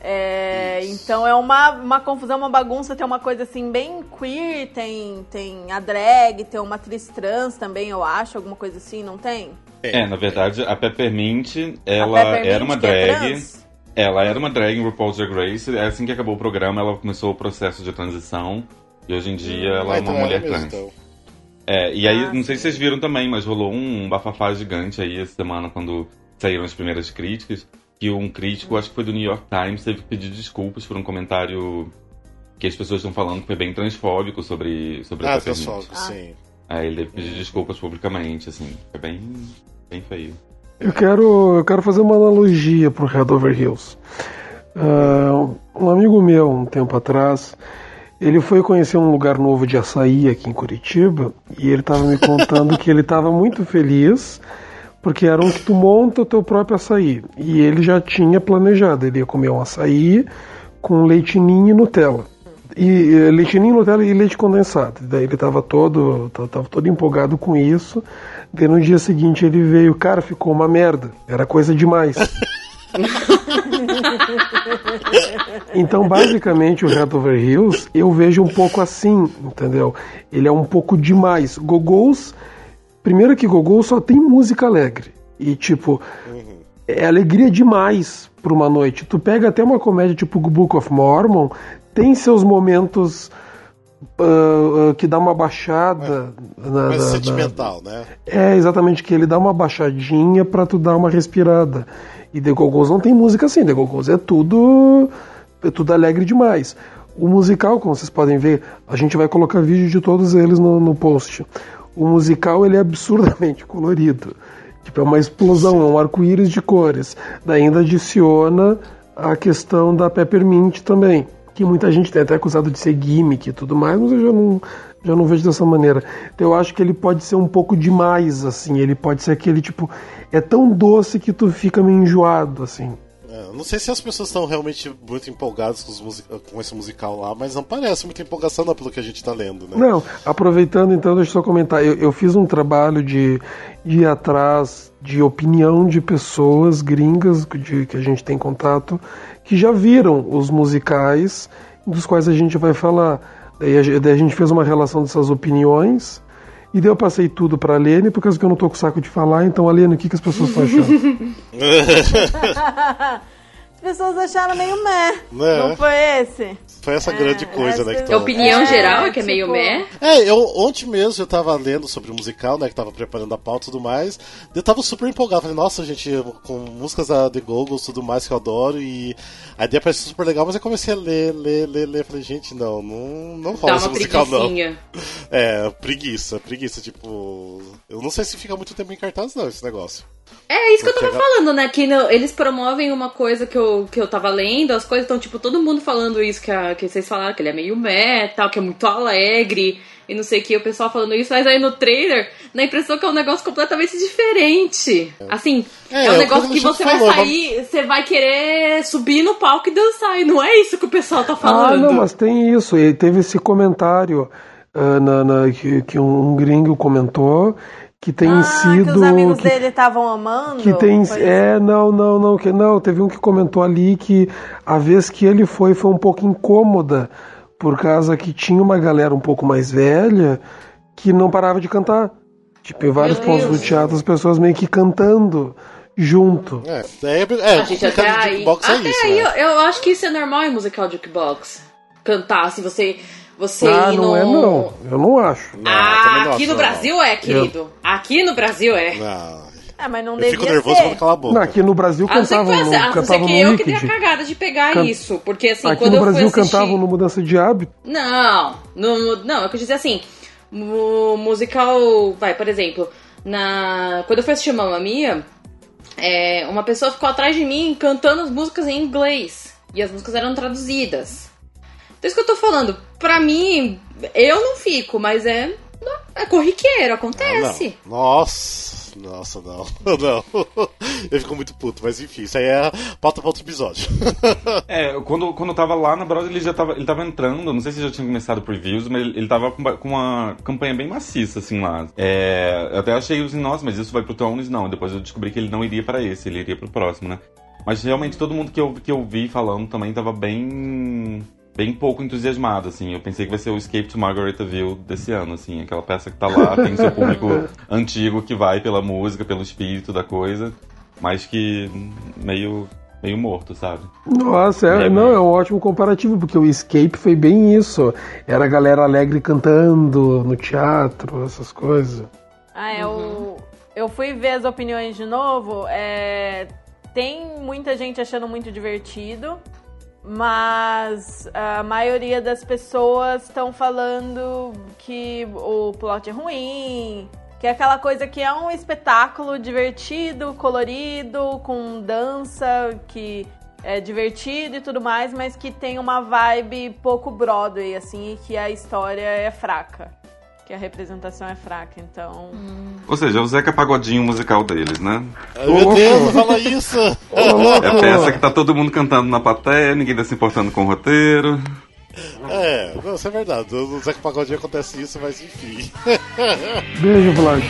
É, então é uma, uma confusão, uma bagunça, tem uma coisa assim bem queer, tem, tem a drag, tem uma atriz trans também, eu acho, alguma coisa assim, não tem? É, na verdade, a Peppermint, ela Peppermint era uma é drag. trans? ela era uma drag em RuPaul's Drag Race. É Assim que acabou o programa, ela começou o processo de transição. E hoje em dia ela é uma mulher mesmo, trans. então. É, e aí, Ah, não sei se vocês viram também, mas rolou um bafafá gigante aí essa semana quando saíram as primeiras críticas. Que um crítico, acho que foi do New York Times, teve que pedir desculpas por um comentário que as pessoas estão falando que foi bem transfóbico sobre, sobre a Ah, Peppermint. transfóbico, sim. Aí ele teve que pedir desculpas publicamente, assim. Foi bem, bem feio. Eu quero, eu quero fazer uma analogia pro Red Over Hills. Ah, um amigo meu, um tempo atrás, ele foi conhecer um lugar novo de açaí aqui em Curitiba e ele estava me contando que ele estava muito feliz porque era um que tu monta o teu próprio açaí. E ele já tinha planejado, ele ia comer um açaí com leite ninho e Nutella. E leite ninho, Nutella e leite condensado. Daí ele estava todo, tava todo empolgado com isso. Daí no dia seguinte ele veio, cara, ficou uma merda. Era coisa demais. [LAUGHS] Então, basicamente, o Red Over Hills eu vejo um pouco assim, entendeu? Ele é um pouco demais. Gogos, primeiro que Gogol só tem música alegre. E, tipo, é alegria demais pra uma noite. Tu pega até uma comédia tipo Book of Mormon, tem seus momentos ah, que dá uma baixada. na- Mais na- na- sentimental, né? é, exatamente, que ele dá uma baixadinha pra tu dar uma respirada. E The Go-Go's não tem música assim, The Go-Go's é tudo é tudo alegre demais. O musical, como vocês podem ver, a gente vai colocar vídeo de todos eles no, no post. O musical ele é absurdamente [LAUGHS] colorido. Tipo, é uma explosão, é um arco-íris de cores. Daí ainda adiciona a questão da Peppermint também. Que muita gente tem até acusado de ser gimmick e tudo mais, mas eu já não, já não vejo dessa maneira. Então eu acho que ele pode ser um pouco demais, assim. Ele pode ser aquele tipo. É tão doce que tu fica meio enjoado, assim. É, não sei se as pessoas estão realmente muito empolgadas com, com esse musical lá, mas não parece muita empolgação não, pelo que a gente tá lendo, né? Não, aproveitando então, deixa eu só comentar. Eu, eu fiz um trabalho de, de ir atrás de opinião de pessoas gringas de, que a gente tem contato que já viram os musicais dos quais a gente vai falar. Daí a, a gente fez uma relação dessas opiniões e daí eu passei tudo pra Lene, por causa que eu não tô com saco de falar. Então, Lene, o que, que as pessoas estão achando? [LAUGHS] As pessoas acharam meio meh. Né? Não foi esse? Foi essa grande coisa, né? Que A tava... opinião É, geral é que é meio tipo- meh. É, eu ontem mesmo eu tava lendo sobre o musical, né? Que tava preparando a pauta e tudo mais. Eu tava super empolgado. Falei, nossa, gente, com músicas da The Googles e tudo mais que eu adoro. E a ideia parece super legal, mas eu comecei a ler, ler, ler, ler. Falei, gente, não, não, não rola esse uma musical, não. [LAUGHS] É, preguiça, preguiça, tipo. Eu não sei se fica muito tempo em cartaz, não, esse negócio. É isso que eu tava Porque falando, né? Que no- eles promovem uma coisa que eu, que eu tava lendo, as coisas estão, tipo, todo mundo falando isso, que, a- que vocês falaram, que ele é meio metal, que é muito alegre, e não sei o que, o pessoal falando isso, mas aí no trailer, dá a impressão que é um negócio completamente diferente. Assim, É, é, é um o negócio que você vai falou, sair, você vai querer subir no palco e dançar, e não é isso que o pessoal tá Ah, falando. não, mas tem isso. E teve esse comentário ah, na, na- que, que um gringo comentou que tem ah, sido. que os amigos que- dele estavam amando? Que tem. É, não, não, não, que não. Teve um que comentou ali que a vez que ele foi foi um pouco incômoda, por causa que tinha uma galera um pouco mais velha que não parava de cantar. Tipo, em vários Meu pontos Deus. do teatro, as pessoas meio que cantando junto. É, é, é, A gente o até aí, jukebox é até isso, aí né? eu, eu acho que isso é normal em musical jukebox. Cantar, assim, você, você ah, ir não no... é não. Eu não acho. Não, Ah, não aqui acho, no não. Brasil é, querido. Aqui no Brasil é. Não. É, mas não Eu devia fico nervoso ser. quando cala a boca. Não, aqui no Brasil não cantavam no, a não ser cantavam que no eu que dei a cagada de pegar Can- isso. Porque assim, Aqui quando no eu fui Brasil assistir... cantavam no Mudança de Hábito. Não, no, não, eu quis dizer assim, o musical, vai, por exemplo, na quando eu fui assistir Mamma Mia, é, uma pessoa ficou atrás de mim cantando as músicas em inglês e as músicas eram traduzidas. Então isso que eu tô falando, pra mim, eu não fico, mas é é corriqueiro, acontece. Não. Nossa, nossa, não. [LAUGHS] Não. Eu fico muito puto, mas enfim, isso aí é pauta pra outro episódio. [LAUGHS] É, quando, quando eu tava lá na Broadway, ele já tava, ele tava entrando, não sei se já tinha começado previews, mas ele, ele tava com, uma campanha bem maciça, assim, lá. É, eu até achei assim, nossa, mas isso vai pro Tones? Não, depois eu descobri que ele não iria pra esse, ele iria pro próximo, né? Mas realmente todo mundo que eu, que eu vi falando também tava bem bem pouco entusiasmado, assim. Eu pensei que vai ser o Escape to Margaretaville desse ano, assim. Aquela peça que tá lá, [LAUGHS] tem seu público antigo que vai pela música, pelo espírito da coisa, mas que meio, meio morto, sabe? Nossa, é, É, não, é um ótimo comparativo, porque o Escape foi bem isso. Era a galera alegre cantando no teatro, essas coisas. Ah, eu, eu fui ver as opiniões de novo. é, tem muita gente achando muito divertido, mas a maioria das pessoas estão falando que o plot é ruim, que é aquela coisa que é um espetáculo divertido, colorido, com dança, que é divertido e tudo mais, mas que tem uma vibe pouco Broadway, assim, e que a história é fraca. Que a representação é fraca, então. Ou seja, é o Zeca Pagodinho musical deles, né? Ai, Meu Deus, fala isso! [LAUGHS] É a peça que tá todo mundo cantando na plateia, ninguém tá se importando com o roteiro. É, não, isso é verdade. No Zeca Pagodinho acontece isso, mas enfim. Beijo, Vlad.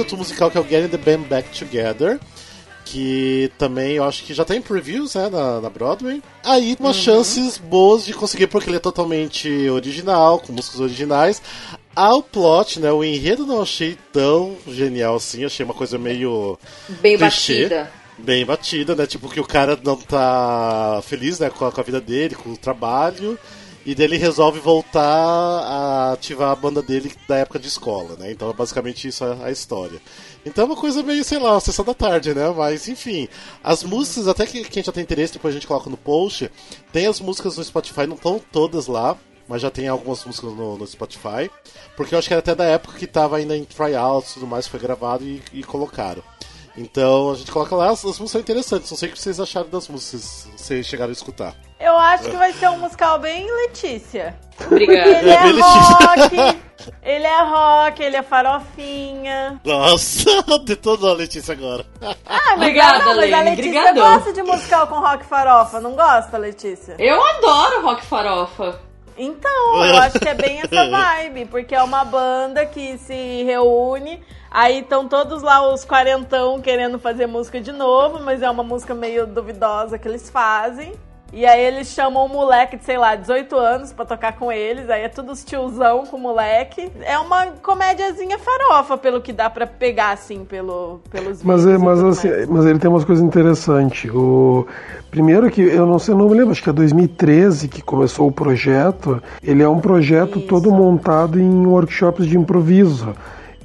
Outro musical que é o Getting the Band Back Together. Que também eu acho que já tem previews né, na, na Broadway. Aí umas chances boas de conseguir, porque ele é totalmente original, com músicas originais. Ao plot, né? O enredo não achei tão genial assim, achei uma coisa meio. Bem clichê. batida. Bem batida, né? Tipo, que o cara não tá feliz né, com, a, com a vida dele, com o trabalho. E daí ele resolve voltar a ativar a banda dele da época de escola, né? Então é basicamente isso a, a história. Então é uma coisa meio, sei lá, uma sessão da tarde, né? Mas enfim, as músicas, até que quem já tem interesse, depois a gente coloca no post. Tem as músicas no Spotify, não estão todas lá, mas já tem algumas músicas no, no Spotify. Porque eu acho que era até da época que tava ainda em tryouts e tudo mais, foi gravado e, e colocaram. Então a gente coloca lá, as, as músicas são interessantes. Não sei o que vocês acharam das músicas, se chegaram a escutar. Eu acho que vai ser um musical bem Letícia. Obrigada. Porque ele é, É rock, [LAUGHS] ele é rock, ele é farofinha. Nossa, [LAUGHS] detonou a Letícia agora. Ah, Obrigada, não, mas a Letícia brigadão. gosta de musical com rock farofa, não gosta, Letícia? Eu adoro rock farofa. Então, eu acho que é bem [LAUGHS] essa vibe, porque é uma banda que se reúne, aí estão todos lá os quarentão querendo fazer música de novo, mas é uma música meio duvidosa que eles fazem. E aí eles chamam um moleque de, sei lá, 18 anos pra tocar com eles, aí é tudo os tiozão com o moleque. É uma comédiazinha farofa, pelo que dá pra pegar, assim, pelo, pelos Mas, vídeos é, mas, assim, mais. mas ele tem umas coisas interessantes. O primeiro que eu não sei, não me lembro, acho que é 2013 que começou o projeto. Ele é um projeto Isso. todo montado em workshops de improviso.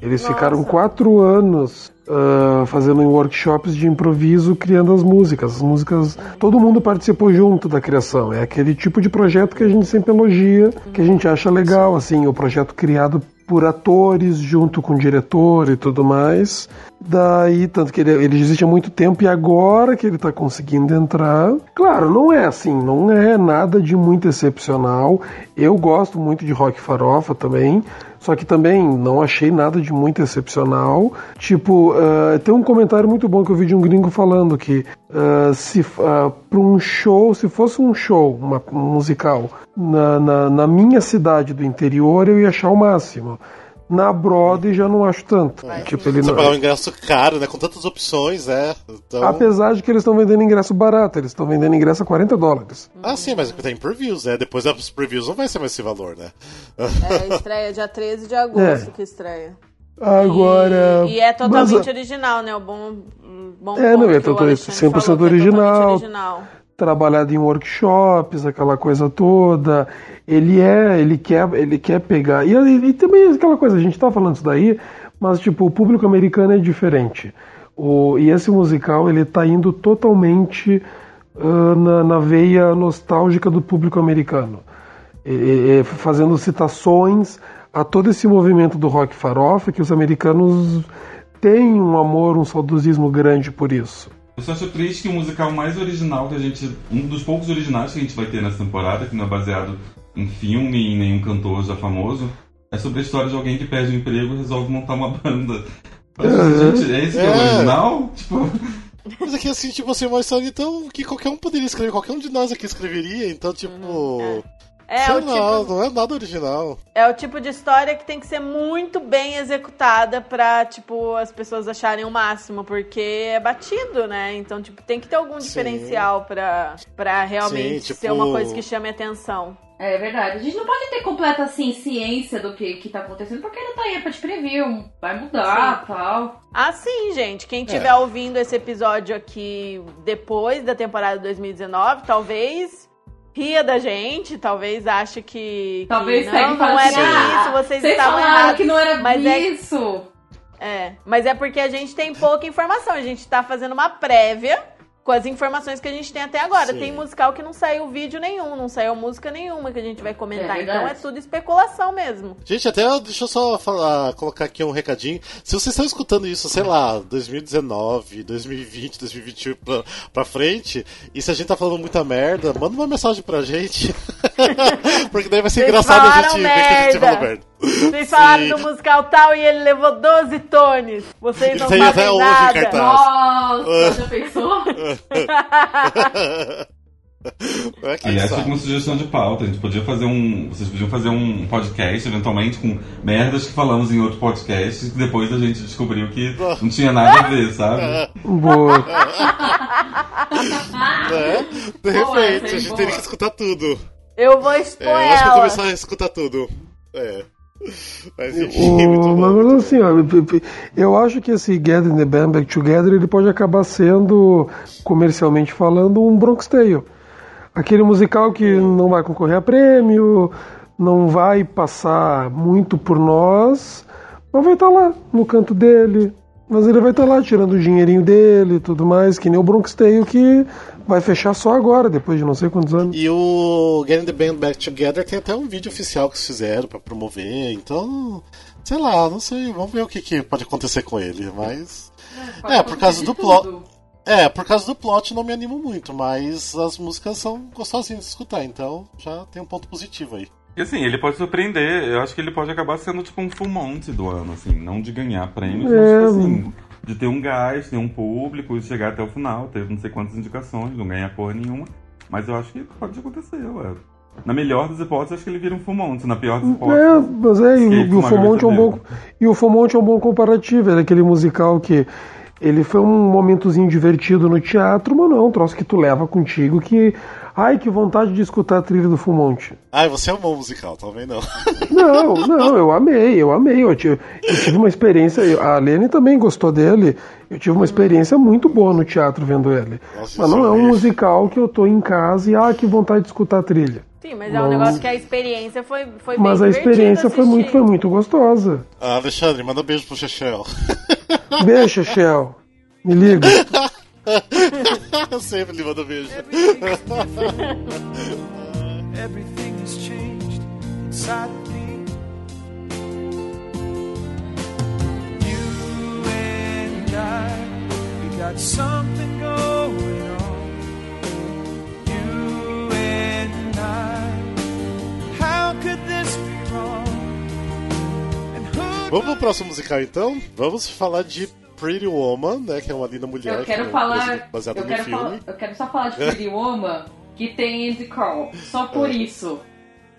Eles Nossa. ficaram quatro anos ah, fazendo workshops de improviso, criando as músicas. As músicas, todo mundo participou junto da criação. É aquele tipo de projeto que a gente sempre elogia, que a gente acha legal, assim, o projeto criado por atores junto com o diretor e tudo mais. Daí, tanto que ele, ele existe há muito tempo e agora que ele está conseguindo entrar. Claro, não é assim, não é nada de muito excepcional. Eu gosto muito de rock farofa também. Só que também não achei nada de muito excepcional. Tipo, ah, tem um comentário muito bom que eu vi de um gringo falando que ah, se para um show, se fosse um show, uma, um musical, na, na, na minha cidade do interior, eu ia achar o máximo. Na Broadway já não acho tanto. tipo, ele Você não, pagar um ingresso caro, né? Com tantas opções, é. Então... Apesar de que eles estão vendendo ingresso barato, eles estão vendendo ingresso a 40 dólares. Ah, sim, mas tem previews, né? Depois das previews não vai ser mais esse valor, né? É, estreia dia 13 de agosto É. que estreia. Agora. E, e é totalmente mas, original, né? O bom, bom É, não, é total- 100% é totalmente original. original. Trabalhado em workshops, aquela coisa toda. Ele é, ele quer, ele quer pegar. E, e também aquela coisa, a gente tá falando isso daí, mas tipo, o público americano é diferente. O, e esse musical, ele tá indo totalmente ah, na, na veia nostálgica do público americano. E- e- e fazendo citações a todo esse movimento do rock farofa que os americanos têm um amor, um saudosismo grande por isso. Eu só acho triste que o musical mais original que a gente. Um dos poucos originais que a gente vai ter nessa temporada, que não é baseado em filme e em nenhum cantor já famoso, é sobre a história de alguém que perde o emprego e resolve montar uma banda. Mas, gente, é esse que é o É. original? Tipo. Mas aqui, assim, tipo assim, uma história então que qualquer um poderia escrever, qualquer um de nós aqui escreveria, então, tipo. É, sei o tipo- não é nada original. É o tipo de história que tem que ser muito bem executada pra, tipo, as pessoas acharem o máximo, porque é batido, né? Então, tipo, tem que ter algum Sim. diferencial pra, pra realmente Sim, tipo- ser uma coisa que chame atenção. É verdade. A gente não pode ter completa assim, ciência do que, que tá acontecendo, porque ele tá aí pra te prever, um- vai mudar Sim. tal. Ah, sim, gente. Quem É. estiver ouvindo esse episódio aqui depois da temporada 2019, talvez ria da gente, talvez ache que, que Talvez não, não é assim, bem "Ah, isso, vocês, Vocês estavam falaram errados. que não era Mas é- isso. É, mas é porque a gente tem pouca informação. A gente tá fazendo uma prévia com as informações que a gente tem até agora. Sim. Tem musical que não saiu vídeo nenhum, não saiu música nenhuma que a gente vai comentar. É então é tudo especulação mesmo. Gente, até deixa eu só falar, colocar aqui um recadinho. Se vocês estão escutando isso, sei lá, 2019, 2020, 2021 pra, pra frente, e se a gente tá falando muita merda, manda uma mensagem pra gente. [LAUGHS] Porque daí vai ser Vocês engraçado a gente ver que a gente merda. falou merda. Vocês falaram Sim. do musical tal e ele levou 12 tones. Vocês não tem sabem até hoje em nada. cartaz. Nossa, já pensou? [LAUGHS] É, Aliás, sabe? fica uma sugestão de pauta. A gente podia fazer um. Vocês podiam fazer um podcast, eventualmente, com merdas que falamos em outro podcast, que depois a gente descobriu que não tinha nada a ver, sabe? [LAUGHS] Boa. Né? De repente, é a gente boa. teria que escutar tudo. Eu vou expor É, eu acho que eu vou começar a escutar tudo. É. Mas muito mas bom. mas assim, eu acho que esse Get in the Band Back Together ele pode acabar sendo, comercialmente falando, um Bronx Tale. Aquele musical que não vai concorrer a prêmio, não vai passar muito por nós, mas vai estar lá no canto dele. Mas ele vai estar lá tirando o dinheirinho dele e tudo mais, que nem o Bronx Tale que vai fechar só agora, depois de não sei quantos anos. E o Getting the Band Back Together tem até um vídeo oficial que eles fizeram pra promover, então. Sei lá, não sei, vamos ver o que, que pode acontecer com ele, mas. Pode É, por causa do plot. É, por causa do plot não me animo muito, mas as músicas são gostosinhas de escutar, então já tem um ponto positivo aí. E assim, ele pode surpreender. Eu acho que ele pode acabar sendo tipo um full monte do ano, assim. Não de ganhar prêmios, É. mas tipo assim, de ter um gás, ter um público e chegar até o final. Ter não sei quantas indicações, não ganhar porra nenhuma. Mas eu acho que pode acontecer, ué. Na melhor das hipóteses, acho que ele vira um full monte. Na pior das É, hipóteses. mas é, e o, e Fomont é um bom e o Fomont é um bom comparativo, era aquele musical que ele foi um momentozinho divertido no teatro, mas não é um troço que tu leva contigo que ai que vontade de escutar a trilha do Fomont. Ai, você é um bom musical, também não. [LAUGHS] Não, não, eu amei, eu amei. Eu tive, eu tive uma experiência. A Lene também gostou dele. Eu tive uma experiência muito boa no teatro vendo ele. Nossa, Mas não é um isso musical que eu tô em casa e ah, que vontade de escutar a trilha. Sim, mas é um negócio que a experiência foi, foi Mas a bem experiência foi muito, foi muito gostosa. Ah, Alexandre, manda um beijo pro Chechel. Beijo, Shell. Me liga. [LAUGHS] [LAUGHS] Sempre lhe mando beijo. Everything has changed inside of me. You and I, we got something going on. You and I, how could this be wrong? Vamos pro próximo musical então? Vamos falar de Pretty Woman, né? Que é uma linda mulher. Eu que quero é falar. Baseado Eu no quero, filme. eu quero só falar de Pretty Woman que tem Andy Cole. Só por isso.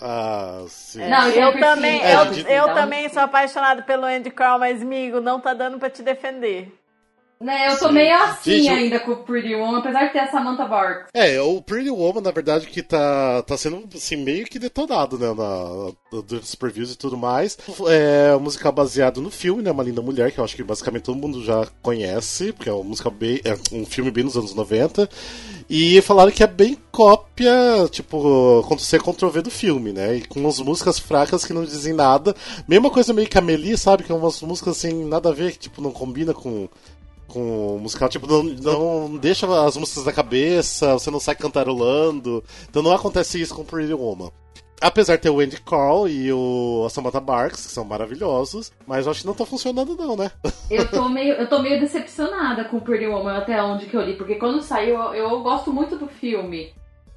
Ah, sim. Não, Eu Perfil, também, é, eu, de- eu um- também sou apaixonado pelo Andy Carl, mas, amigo, não tá dando pra te defender. Né, eu tô Sim. meio assim Gente, eu- ainda com o Pretty Woman, apesar de ter a Samantha Barks. É, o Pretty Woman, na verdade, que tá, tá sendo assim, meio que detonado, né? Na, durante os previews e tudo mais. É um musical baseado no filme, né? Uma Linda Mulher, que eu acho que basicamente todo mundo já conhece, porque é um musical bem. É um filme bem nos anos 90. E falaram que é bem cópia, tipo, Ctrl-C, Ctrl-V do filme, né? E com umas músicas fracas que não dizem nada. Mesma coisa meio que Amelie, sabe? Que é umas músicas assim, nada a ver, que tipo, não combina com com musical, tipo, não, não deixa as músicas na cabeça, você não sai cantarolando. Então não acontece isso com Pretty Woman. Apesar de ter o Andy Carl e o Samantha Barks, que são maravilhosos, mas eu acho que não tá funcionando não, né? [LAUGHS] Eu tô meio, eu tô meio decepcionada com Pretty Woman até onde que eu li, porque quando saiu, eu, eu gosto muito do filme.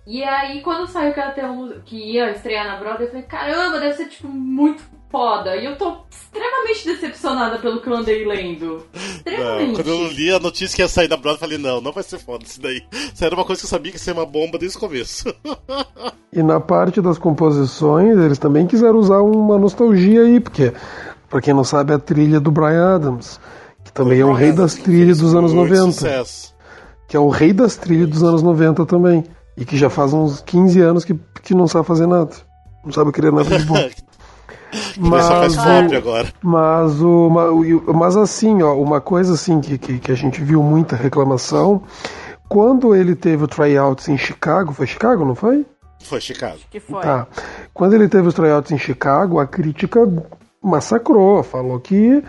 E aí, quando saiu que, ela tem um, que ia estrear na Broadway, eu falei, caramba, deve ser, tipo, muito foda. E eu tô extremamente decepcionada pelo que eu andei lendo. Não, Extremamente. quando eu li a notícia que ia sair da Broadway, eu falei, não, não vai ser foda isso daí. [LAUGHS] Isso era uma coisa que eu sabia que ia ser uma bomba desde o começo. [LAUGHS] E na parte das composições, eles também quiseram usar uma nostalgia aí, porque, pra quem não sabe, é a trilha do Brian Adams, que também é o rei das trilhas dos anos Muito 90. sucesso. Que é o rei das trilhas dos anos 90 também. E que já faz uns 15 anos que, que não sabe fazer nada. Não sabe criar nada de bom. [LAUGHS] Só faz pop agora. Mas, o, ma- o- mas assim, ó, uma coisa assim que, que, que a gente viu muita reclamação, quando ele teve o tryouts em Chicago, foi Chicago, não foi? Foi Chicago. Que foi. Tá. Quando ele teve os tryouts em Chicago, a crítica massacrou, falou que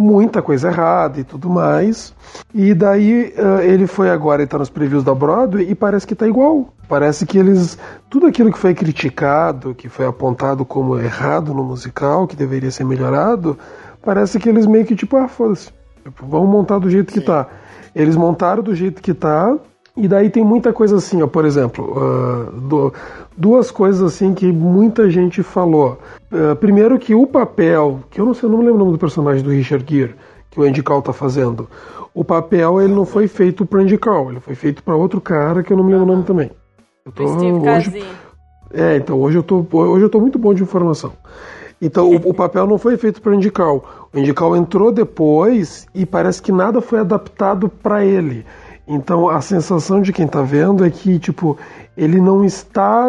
muita coisa errada e tudo mais. E daí eh, ele foi agora e tá nos previews da Broadway e parece que tá igual. Parece que eles. Tudo aquilo que foi criticado, que foi apontado como errado no musical, que deveria ser melhorado, parece que eles meio que tipo, ah, foda-se. Tipo, Vamos montar do jeito que tá. Eles montaram do jeito que tá. E daí tem muita coisa assim, ó, por exemplo, ah, do- duas coisas assim que muita gente falou. Ah, primeiro que o papel, que eu não sei, eu não me lembro o nome do personagem do Richard Gere, que o Andy Call tá fazendo. O papel ele não foi feito pro Andy Call, ele foi feito para outro cara que eu não me lembro o nome também. Eu tô, Steve hoje, é, então hoje eu tô, hoje eu tô muito bom de informação. Então o, o papel não foi feito para Indical. O Indical entrou depois e parece que nada foi adaptado para ele. Então a sensação de quem tá vendo é que tipo ele não está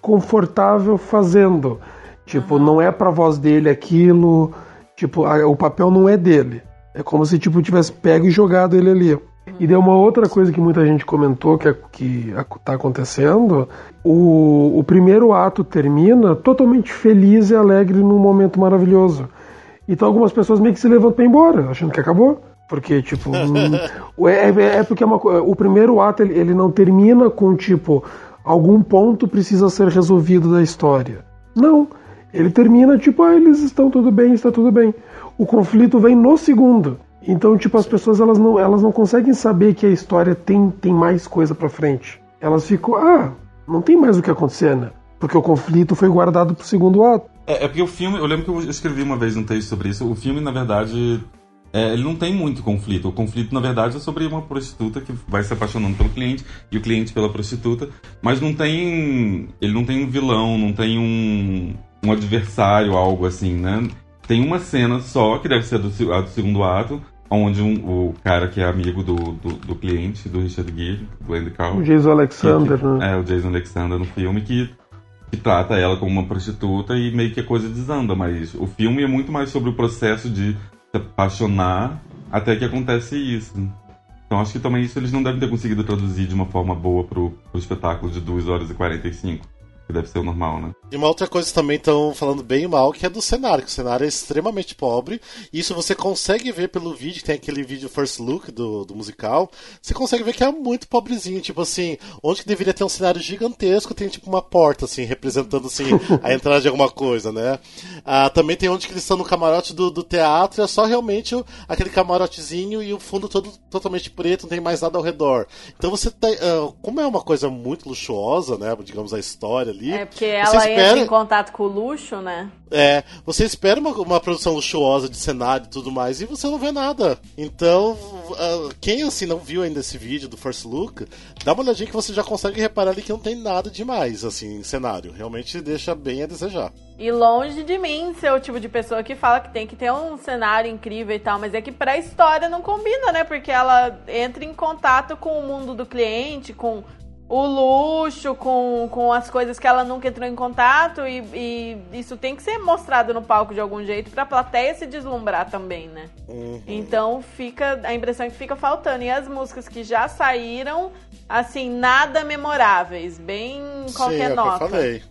confortável fazendo. Tipo, não é pra voz dele aquilo. Tipo, a- o papel não é dele. É como se tipo tivesse pego e jogado ele ali. E deu uma outra coisa que muita gente comentou que, é- que tá acontecendo. O, o primeiro ato termina totalmente feliz e alegre num momento maravilhoso. Então algumas pessoas meio que se levantam pra ir embora, achando que acabou. Porque, tipo, [LAUGHS] hum, é, é- porque é uma, o primeiro ato ele, ele não termina com, tipo, algum ponto precisa ser resolvido da história. Não. Ele termina, tipo, ah, eles estão tudo bem, está tudo bem. O conflito vem no segundo. Então, tipo, as pessoas elas não, elas não conseguem saber que a história tem, tem mais coisa pra frente. Elas ficam, ah, não tem mais o que acontecer, né? Porque o conflito foi guardado pro segundo ato. É, é porque o filme, eu lembro que eu escrevi uma vez um texto sobre isso. O filme, na verdade, é, ele não tem muito conflito. O conflito, na verdade, é sobre uma prostituta que vai se apaixonando pelo cliente e o cliente pela prostituta. Mas não tem. Ele não tem um vilão, não tem um, um adversário, algo assim, né? Tem uma cena só, que deve ser a do, a do segundo ato, onde um- o cara que é amigo do, do, do cliente, do Richard Gere, do Andy Carl. O Jason Alexander, que- né? É, o Jason Alexander no filme, que que trata ela como uma prostituta e meio que a coisa desanda, mas o filme é muito mais sobre o processo de se apaixonar até que acontece isso. Então acho que também isso eles não devem ter conseguido traduzir de uma forma boa pro, pro espetáculo de 2 horas e 45, que deve ser o normal, né? E uma outra coisa também estão falando bem mal, que é do cenário, que o cenário é extremamente pobre. Isso você consegue ver pelo vídeo, tem aquele vídeo first look do, do musical. Você consegue ver que é muito pobrezinho, tipo assim, onde que deveria ter um cenário gigantesco, tem tipo uma porta, assim, representando assim, [LAUGHS] a entrada de alguma coisa, né? Ah, também tem onde que eles estão no camarote do, do teatro, é só realmente o- aquele camarotezinho e o fundo todo totalmente preto, não tem mais nada ao redor. Então você ah, como é uma coisa muito luxuosa, né? Digamos a história ali. É porque Você ela entra espera- em contato com o luxo, né? É, você espera uma, uma produção luxuosa de cenário e tudo mais e você não vê nada. Então, ah, quem assim não viu ainda esse vídeo do First Look, dá uma olhadinha que você já consegue reparar ali que não tem nada demais assim em cenário. Realmente deixa bem a desejar. E longe de mim ser o tipo de pessoa que fala que tem que ter um cenário incrível e tal, mas é que pra história não combina, né? Porque ela entra em contato com o mundo do cliente, com o luxo, com, com as coisas que ela nunca entrou em contato, e, e isso tem que ser mostrado no palco de algum jeito pra plateia se deslumbrar também, né? Uhum. Então fica a impressão é que fica faltando. E as músicas que já saíram, assim, nada memoráveis, bem Sim, qualquer é o que eu nota. falei.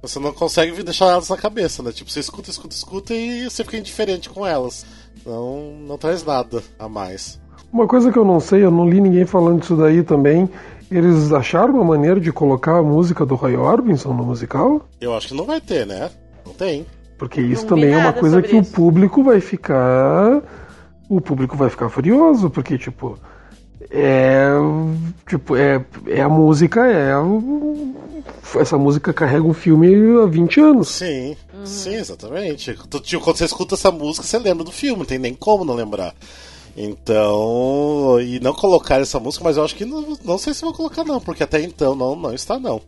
Você não consegue deixar elas na cabeça, né? Tipo, você escuta, escuta, escuta e você fica indiferente com elas. Não, não traz nada a mais. Uma coisa que eu não sei, eu não li ninguém falando disso daí também. Eles acharam uma maneira de colocar a música do Roy Orbison no musical? Eu acho que não vai ter, né? Não tem. Porque isso Não também é uma coisa que isso. o público vai ficar. O público vai ficar furioso, porque, tipo. É. Tipo, é, é a música, é. o- Essa música carrega um filme há 20 anos. Sim, Uhum. sim, exatamente. Tipo, Quando você escuta essa música, você lembra do filme, não tem nem como não lembrar. Então, e não colocar essa música, mas eu acho que não, não sei se vou colocar não, porque até então não, não está não.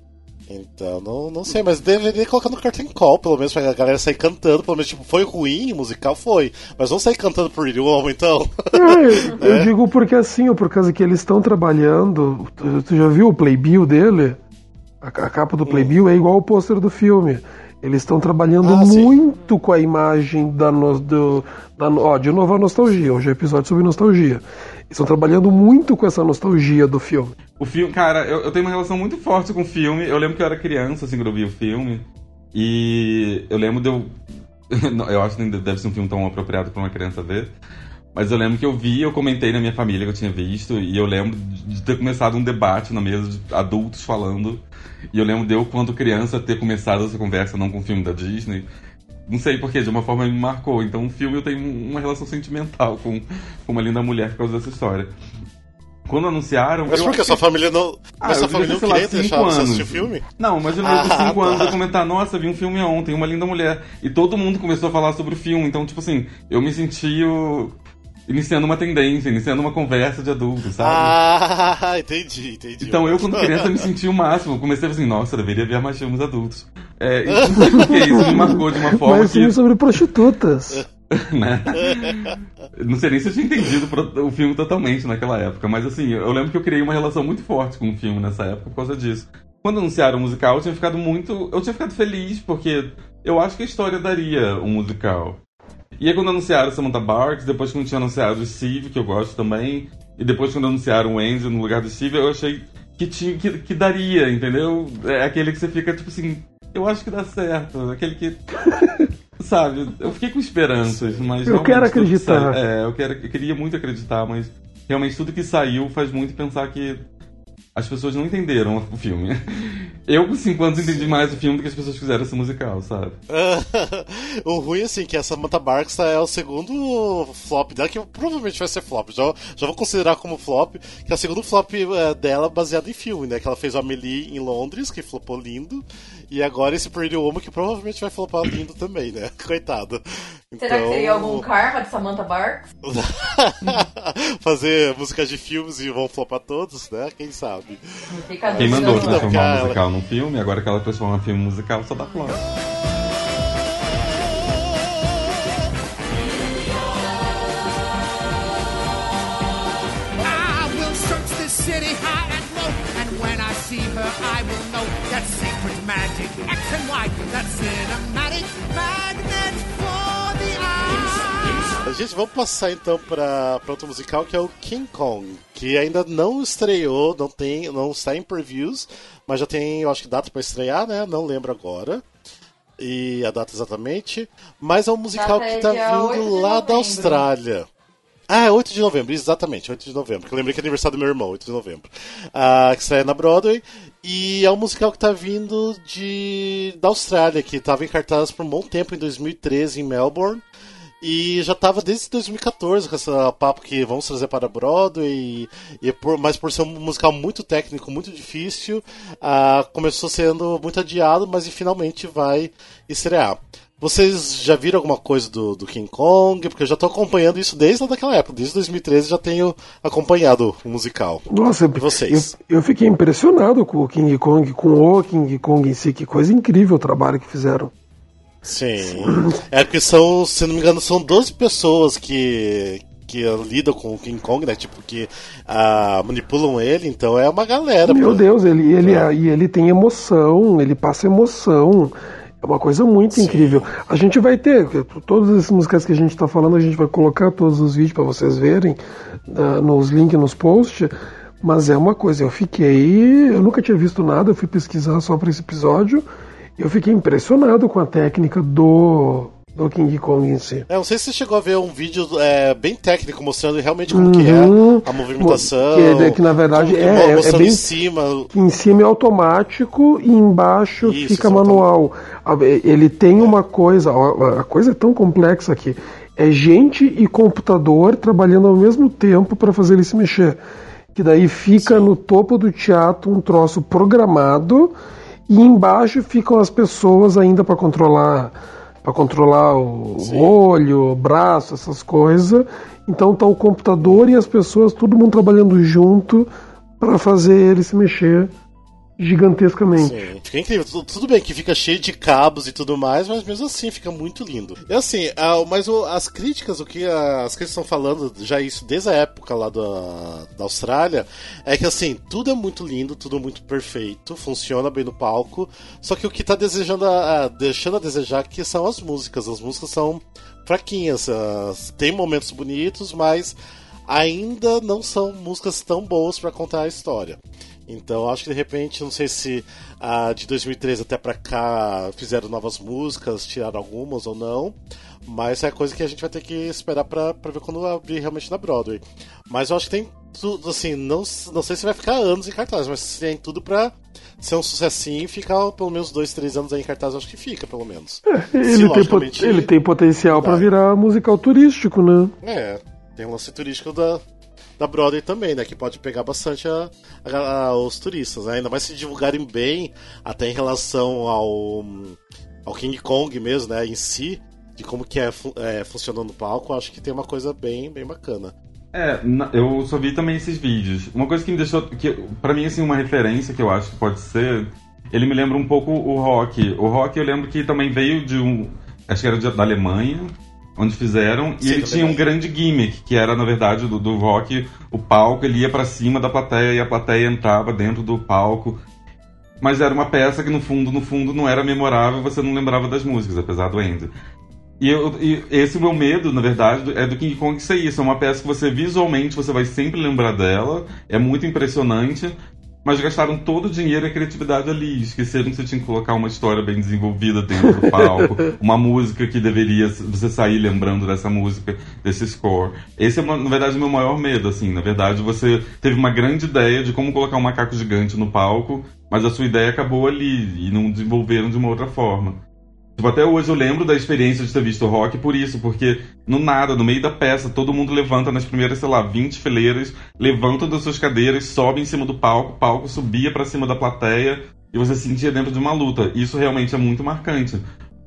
Então, não, não sei, mas deveria colocar no Curtain Call, pelo menos pra galera sair cantando, pelo menos, tipo, foi ruim, musical foi, mas vamos sair cantando Pretty Woman, então. É, eu [LAUGHS] digo porque assim, por causa que eles estão trabalhando. Tu, tu já viu o playbill dele? A, a capa do playbill é igual o pôster do filme. Eles estão trabalhando Ah, sim. muito com a imagem da, no, do, da. Ó, de novo a nostalgia. Hoje é episódio sobre nostalgia. Eles estão trabalhando muito com essa nostalgia do filme. O filme, cara, eu, eu tenho uma relação muito forte com o filme. Eu lembro que eu era criança, assim, quando eu vi o filme. E eu lembro de eu. [LAUGHS] Eu acho que nem deve ser um filme tão apropriado pra uma criança ver. Mas eu lembro que eu vi, eu comentei na minha família que eu tinha visto. E eu lembro de ter começado um debate na mesa de adultos falando. E eu lembro de eu, quando criança, ter começado essa conversa não com o filme da Disney. Não sei porquê, de uma forma me marcou. Então o filme eu tenho uma relação sentimental com, com uma linda mulher por causa dessa história. Quando anunciaram. Mas por que sua família não. Ah, mas sua família não queria deixar você anos. assistir o filme? Não, mas eu lembro com Ah, 5 anos tá. eu comentar, nossa, vi um filme ontem, uma linda mulher. E todo mundo começou a falar sobre o filme. Então, tipo assim, eu me senti o... iniciando uma tendência, iniciando uma conversa de adulto, sabe? Ah, [LAUGHS] entendi, entendi. Então eu, quando criança, me senti o máximo. Comecei a falar assim, nossa, eu deveria ver mais filmes adultos. É, e [LAUGHS] não sei por que isso me marcou de uma forma Mas que... filme sobre prostitutas. [LAUGHS] né? Não sei nem se eu tinha entendido o filme totalmente naquela época, mas assim, eu lembro que eu criei uma relação muito forte com o filme nessa época por causa disso. Quando anunciaram o musical, eu tinha ficado muito. Eu tinha ficado feliz, porque eu acho que a história daria um musical. E aí quando anunciaram Samantha Barks, depois quando tinha anunciado o Steve, que eu gosto também, e depois quando anunciaram o Andrew no lugar do Steve, eu achei que, tinha, que, que daria, entendeu? É aquele que você fica tipo assim, eu acho que dá certo, aquele que. [LAUGHS] Sabe, eu fiquei com esperanças, mas. Eu quero que acreditar. sai- é, eu, quero, eu queria muito acreditar, mas realmente tudo que saiu faz muito pensar que as pessoas não entenderam o filme. Eu, com 5 anos, entendi mais o filme do que as pessoas fizeram esse musical, sabe? [LAUGHS] o ruim, assim, que a Samantha Barks é o segundo flop dela, que provavelmente vai ser flop. Já, já vou considerar como flop, que é o segundo flop é, dela baseado em filme, né? Que ela fez o Amelie em Londres, que flopou lindo. E agora esse Pretty Woman, que provavelmente vai flopar lindo também, né? [LAUGHS] Coitado. Será que Então- seria algum karma de Samantha Barks? [LAUGHS] Fazer músicas de filmes e vão flopar todos, né? Quem sabe? Quem mandou transformar um musical num filme, agora que ela transforma um filme musical, só dá flop. Magic, X and Y, that cinematic magnet for the eye. Gente, vamos passar então para outro musical que é o King Kong, que ainda não estreou, não tem, não está em previews, mas já tem, eu acho que data para estrear, né? Não lembro agora. E a data exatamente, mas é um musical Data é que tá dia 8 de vindo lá da. Austrália. Ah, é 8 de novembro, exatamente, 8 de novembro. Que eu lembrei que é aniversário do meu irmão, 8 de novembro. Ah, que sai na Broadway. E é um musical que tá vindo de da Austrália, que estava em cartaz por um bom tempo, em 2013, em Melbourne. E já tava desde 2014 com essa papo que vamos trazer para Broadway. E, e por, mas por ser um musical muito técnico, muito difícil, ah, começou sendo muito adiado, mas finalmente vai estrear. Vocês já viram alguma coisa do, do King Kong? Porque eu já tô acompanhando isso desde lá daquela época. Desde 2013 já tenho acompanhado o musical. Nossa, E vocês? Eu, eu fiquei impressionado com o King Kong, com o King Kong em si. Que coisa incrível o trabalho que fizeram. Sim. É porque são, se não me engano, são 12 pessoas que, que lidam com o King Kong, né? Tipo, que ah, manipulam ele, então é uma galera. Meu pô. Deus, ele, ele, e ele tem emoção, ele passa emoção. É uma coisa muito incrível. A gente vai ter, todas as músicas que a gente está falando, a gente vai colocar todos os vídeos para vocês verem ah, nos links, nos posts. Mas é uma coisa, eu fiquei. Eu nunca tinha visto nada, eu fui pesquisar só para esse episódio. Eu fiquei impressionado com a técnica do, do King Kong em si. É, não sei se você chegou a ver um vídeo é, bem técnico mostrando realmente como que Uhum. é a movimentação. Que, que na verdade que é, é, mostrando bem em cima. em cima é automático e embaixo Isso, fica manual. A- Ele tem uma coisa, a coisa é tão complexa aqui. É gente e computador trabalhando ao mesmo tempo para fazer ele se mexer. Que daí fica no topo do teatro um troço programado e embaixo ficam as pessoas ainda para controlar para controlar o olho, o braço, essas coisas. Então tá o computador e as pessoas, todo mundo trabalhando junto para fazer ele se mexer gigantescamente. Sim, fica incrível. Tudo, bem que fica cheio de cabos e tudo mais, mas mesmo assim fica muito lindo. E assim, ah, mas o- as críticas, o que as críticas estão falando, já isso desde a época lá da, da Austrália, é que assim, tudo é muito lindo, tudo muito perfeito, funciona bem no palco, só que o que tá desejando a- a- deixando a desejar que são as músicas. As músicas são fraquinhas, as- tem momentos bonitos, mas ainda não são músicas tão boas para contar a história. Então acho que de repente, não sei se ah, de 2013 até pra cá fizeram novas músicas, tiraram algumas ou não, mas é coisa que a gente vai ter que esperar pra, pra ver quando abrir realmente na Broadway. Mas eu acho que tem tudo, assim, não, não sei se vai ficar anos em cartaz, mas tem tudo pra ser um sucessinho e ficar pelo menos dois, três anos aí em cartaz, eu acho que fica, pelo menos. Se, Ele tem, pot- logicamente, ele tem potencial para virar musical turístico, né? É, tem um lance turístico da, da Broadway também, né? Que pode pegar bastante a, a- a- os turistas, né? Ainda mais se divulgarem bem, até em relação ao, ao King Kong mesmo, né? Em si, de como que é, é funcionando no palco, acho que tem uma coisa bem, bem bacana. É, eu só vi também esses vídeos. Uma coisa que me deixou. Que, pra mim, assim, uma referência que eu acho que pode ser. Ele me lembra um pouco o rock. O rock eu lembro que também veio de um. Acho que era da Alemanha, onde fizeram. E Sim, ele tinha um grande gimmick, que era, na verdade, do, do rock. O palco, ele ia pra cima da plateia e a plateia entrava dentro do palco. Mas era uma peça que, no fundo, no fundo, não era memorável, você não lembrava das músicas, apesar do Andy. E, eu, e esse meu medo, na verdade, é do King Kong ser isso. É uma peça que você visualmente você vai sempre lembrar dela. É muito impressionante. Mas gastaram todo o dinheiro e a criatividade ali. Esqueceram que você tinha que colocar uma história bem desenvolvida dentro do palco. [LAUGHS] uma música que deveria você sair lembrando dessa música, desse score. Esse é, na verdade, o meu maior medo. Assim, na verdade, você teve uma grande ideia de como colocar um macaco gigante no palco. Mas a sua ideia acabou ali e não desenvolveram de uma outra forma. Tipo, até hoje eu lembro da experiência de ter visto rock por isso, porque no nada, no meio da peça, todo mundo levanta nas primeiras, sei lá, 20 fileiras, levanta das suas cadeiras, sobe em cima do palco, o palco subia pra cima da plateia e você se sentia dentro de uma luta. Isso realmente é muito marcante.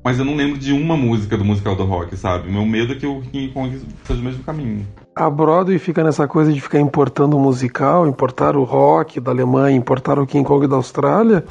Mas eu não lembro de uma música do musical do rock, sabe? Meu medo é que o King Kong seja o mesmo caminho. A Broadway fica nessa coisa de ficar importando o musical, importar o rock da Alemanha, importar o King Kong da Austrália.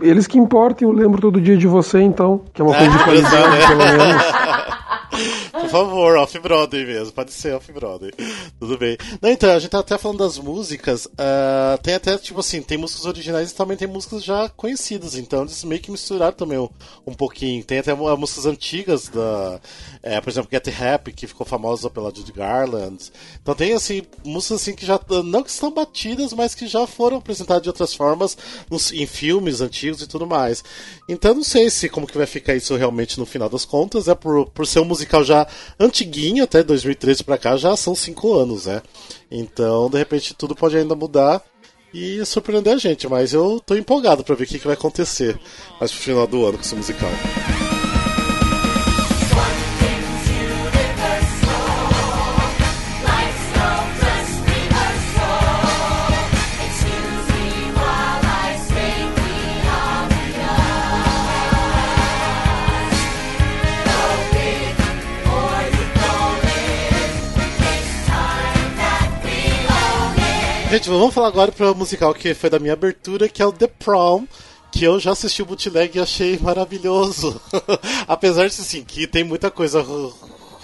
Eles que importem, eu lembro todo dia de você, então, que é uma coisa de qualidade, pelo menos. [LAUGHS] Por favor, off-Broadway mesmo, pode ser off-Broadway. Tudo bem. Não, então, a gente tá até falando das músicas. ah, tem até, tipo assim, tem músicas originais e também tem músicas já conhecidas. Então eles meio que misturaram também um, um pouquinho. Tem até músicas antigas da. é, por exemplo, Get Happy, que ficou famosa pela Judy Garland. Então tem, assim, músicas assim que já. Não que estão batidas, mas que já foram apresentadas de outras formas nos- em filmes antigos e tudo mais. Então não sei se como que vai ficar isso realmente no final das contas, é por, por ser um musical já antiguinho, até 2013 pra cá, já são cinco anos, né? Então, de repente, tudo pode ainda mudar e surpreender a gente, mas eu tô empolgado pra ver o que, que vai acontecer mais pro final do ano com esse musical. Gente, vamos falar agora para o musical que foi da minha abertura, que é o The Prom. Que eu já assisti o bootleg e achei maravilhoso. [LAUGHS] Apesar de assim, que tem muita coisa ru-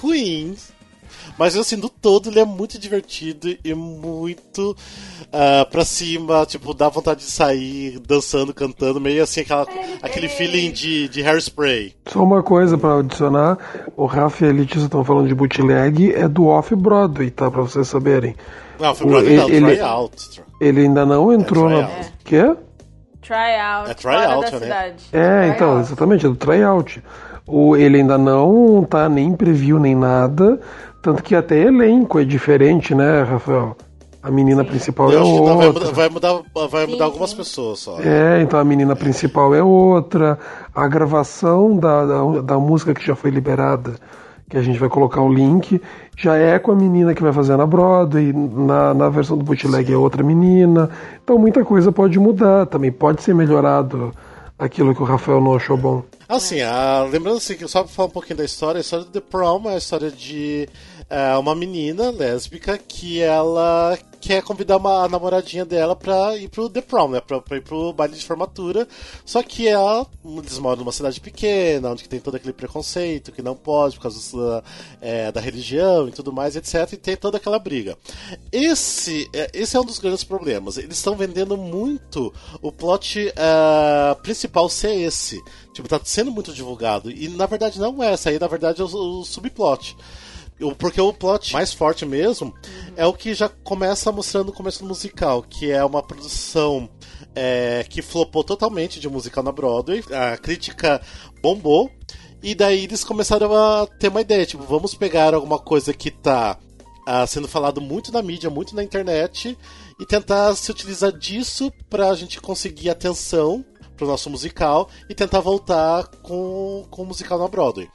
ruim. Mas assim, no todo ele é muito divertido e muito ah, pra cima, tipo, dá vontade de sair dançando, cantando, meio assim, aquela, aquele feeling de, de hairspray. Só uma coisa pra adicionar: o Rafa e a Letícia estão falando de bootleg, é do Off-Broadway, tá? Pra vocês saberem. Não, foi O- Broadway não, ele- tryout. Ele ainda não entrou na. tryout. Quê? Tryout, É fora tryout, da né? cidade. É, então, exatamente, é do tryout. O, ele ainda não tá nem preview nem nada, tanto que até elenco é diferente, né, Rafael? A menina principal é Eu acho que não, vai outra. mudar, vai mudar, vai Sim, mudar algumas sim. pessoas só. É, então a menina principal é outra. A gravação da, da, da música que já foi liberada, que a gente vai colocar o link, já é com a menina que vai fazer na Broadway. Na, na versão do bootleg é outra menina. Então muita coisa pode mudar. Também pode ser melhorado aquilo que o Rafael não achou bom. Assim, a, lembrando assim, que só pra falar um pouquinho da história, a história do The Prom é a história de é, uma menina lésbica que ela quer convidar uma namoradinha dela pra ir pro The Prom, né? Pra, pra ir pro baile de formatura. Só que ela, eles moram numa cidade pequena, onde tem todo aquele preconceito, que não pode por causa da, é, da religião e tudo mais, etc. E tem toda aquela briga. Esse é, esse é um dos grandes problemas. Eles estão vendendo muito o plot é, principal ser esse. Tipo, tá sendo muito divulgado. E na verdade não é. Essa aí, na verdade, é o, o subplot. O- Porque o plot mais forte mesmo é o que já começa mostrando no começo do musical, que é uma produção é, que flopou totalmente de musical na Broadway. A crítica bombou. E daí eles começaram a ter uma ideia, tipo, vamos pegar alguma coisa que tá ah, sendo falado muito na mídia, muito na internet, e tentar se utilizar disso pra gente conseguir atenção pro nosso musical e tentar voltar com, com o musical na Broadway.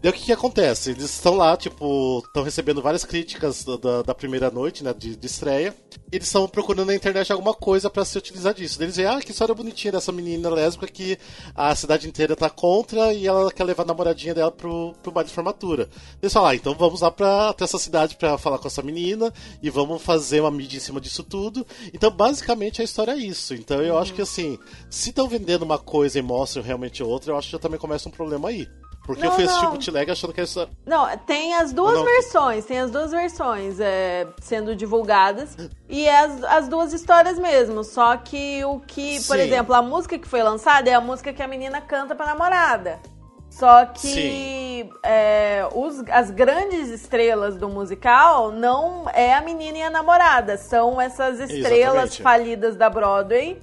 Daí o que, que acontece? Eles estão lá, tipo, estão recebendo várias críticas da- da, primeira noite, né, de, de estreia. Eles estão procurando na internet alguma coisa pra se utilizar disso. Daí eles veem, ah, que história bonitinha dessa menina lésbica que a cidade inteira tá contra e ela quer levar a namoradinha dela pro, pro baile de formatura. Eles falam, ah, então vamos lá pra, até essa cidade pra falar com essa menina e vamos fazer uma mídia em cima disso tudo. Então, basicamente, a história é isso. Então, eu acho que, assim, se estão vendendo uma coisa e mostram realmente outra, eu acho que já também começa um problema aí. Porque eu Não, fui assistir não. bootleg achando que essa... Não, tem as duas Não. versões, tem as duas versões é, sendo divulgadas e é as, as duas histórias mesmo. Só que o que, por Sim. exemplo, a música que foi lançada é a música que a menina canta pra namorada. Só que é, os- as grandes estrelas do musical não é a menina e a namorada, são essas estrelas Exatamente. falidas da Broadway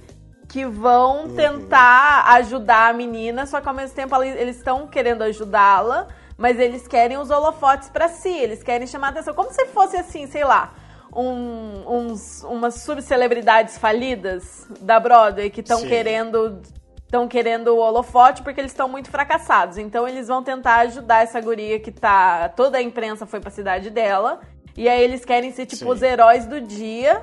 que vão Uhum. tentar ajudar a menina, só que ao mesmo tempo eles estão querendo ajudá-la, mas eles querem os holofotes pra si, eles querem chamar a atenção, como se fosse assim, sei lá, um- uns, umas subcelebridades falidas da Broadway que estão querendo estão querendo o holofote porque eles estão muito fracassados. Então eles vão tentar ajudar essa guria que tá. Toda a imprensa foi pra cidade dela. E aí eles querem ser tipo Sim. os heróis do dia.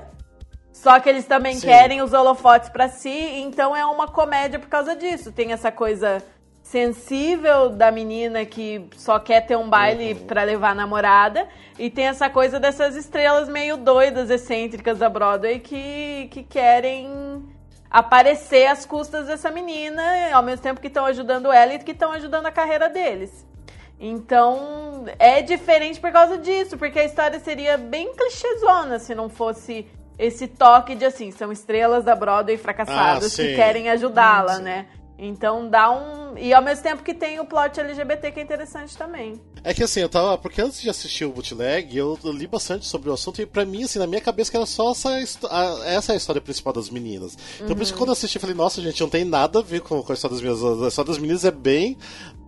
Só que eles também Sim. querem os holofotes pra si, então é uma comédia por causa disso. Tem essa coisa sensível da menina que só quer ter um baile Uhum. pra levar a namorada, e tem essa coisa dessas estrelas meio doidas, excêntricas da Broadway que, que querem aparecer às custas dessa menina, ao mesmo tempo que estão ajudando ela e que estão ajudando a carreira deles. Então, é diferente por causa disso, porque a história seria bem clichêzona se não fosse esse toque de assim, são estrelas da Broadway fracassadas Ah, que querem ajudá-la, né? Então dá um. E ao mesmo tempo que tem o plot LGBT que é interessante também. É que assim, eu tava. Porque antes de assistir o bootleg, eu li bastante sobre o assunto e pra mim, assim, na minha cabeça que era só essa, a- essa é a história principal das meninas. Então por isso que quando eu assisti, eu falei, nossa, gente, não tem nada a ver com, com a história das meninas. A história das meninas é bem.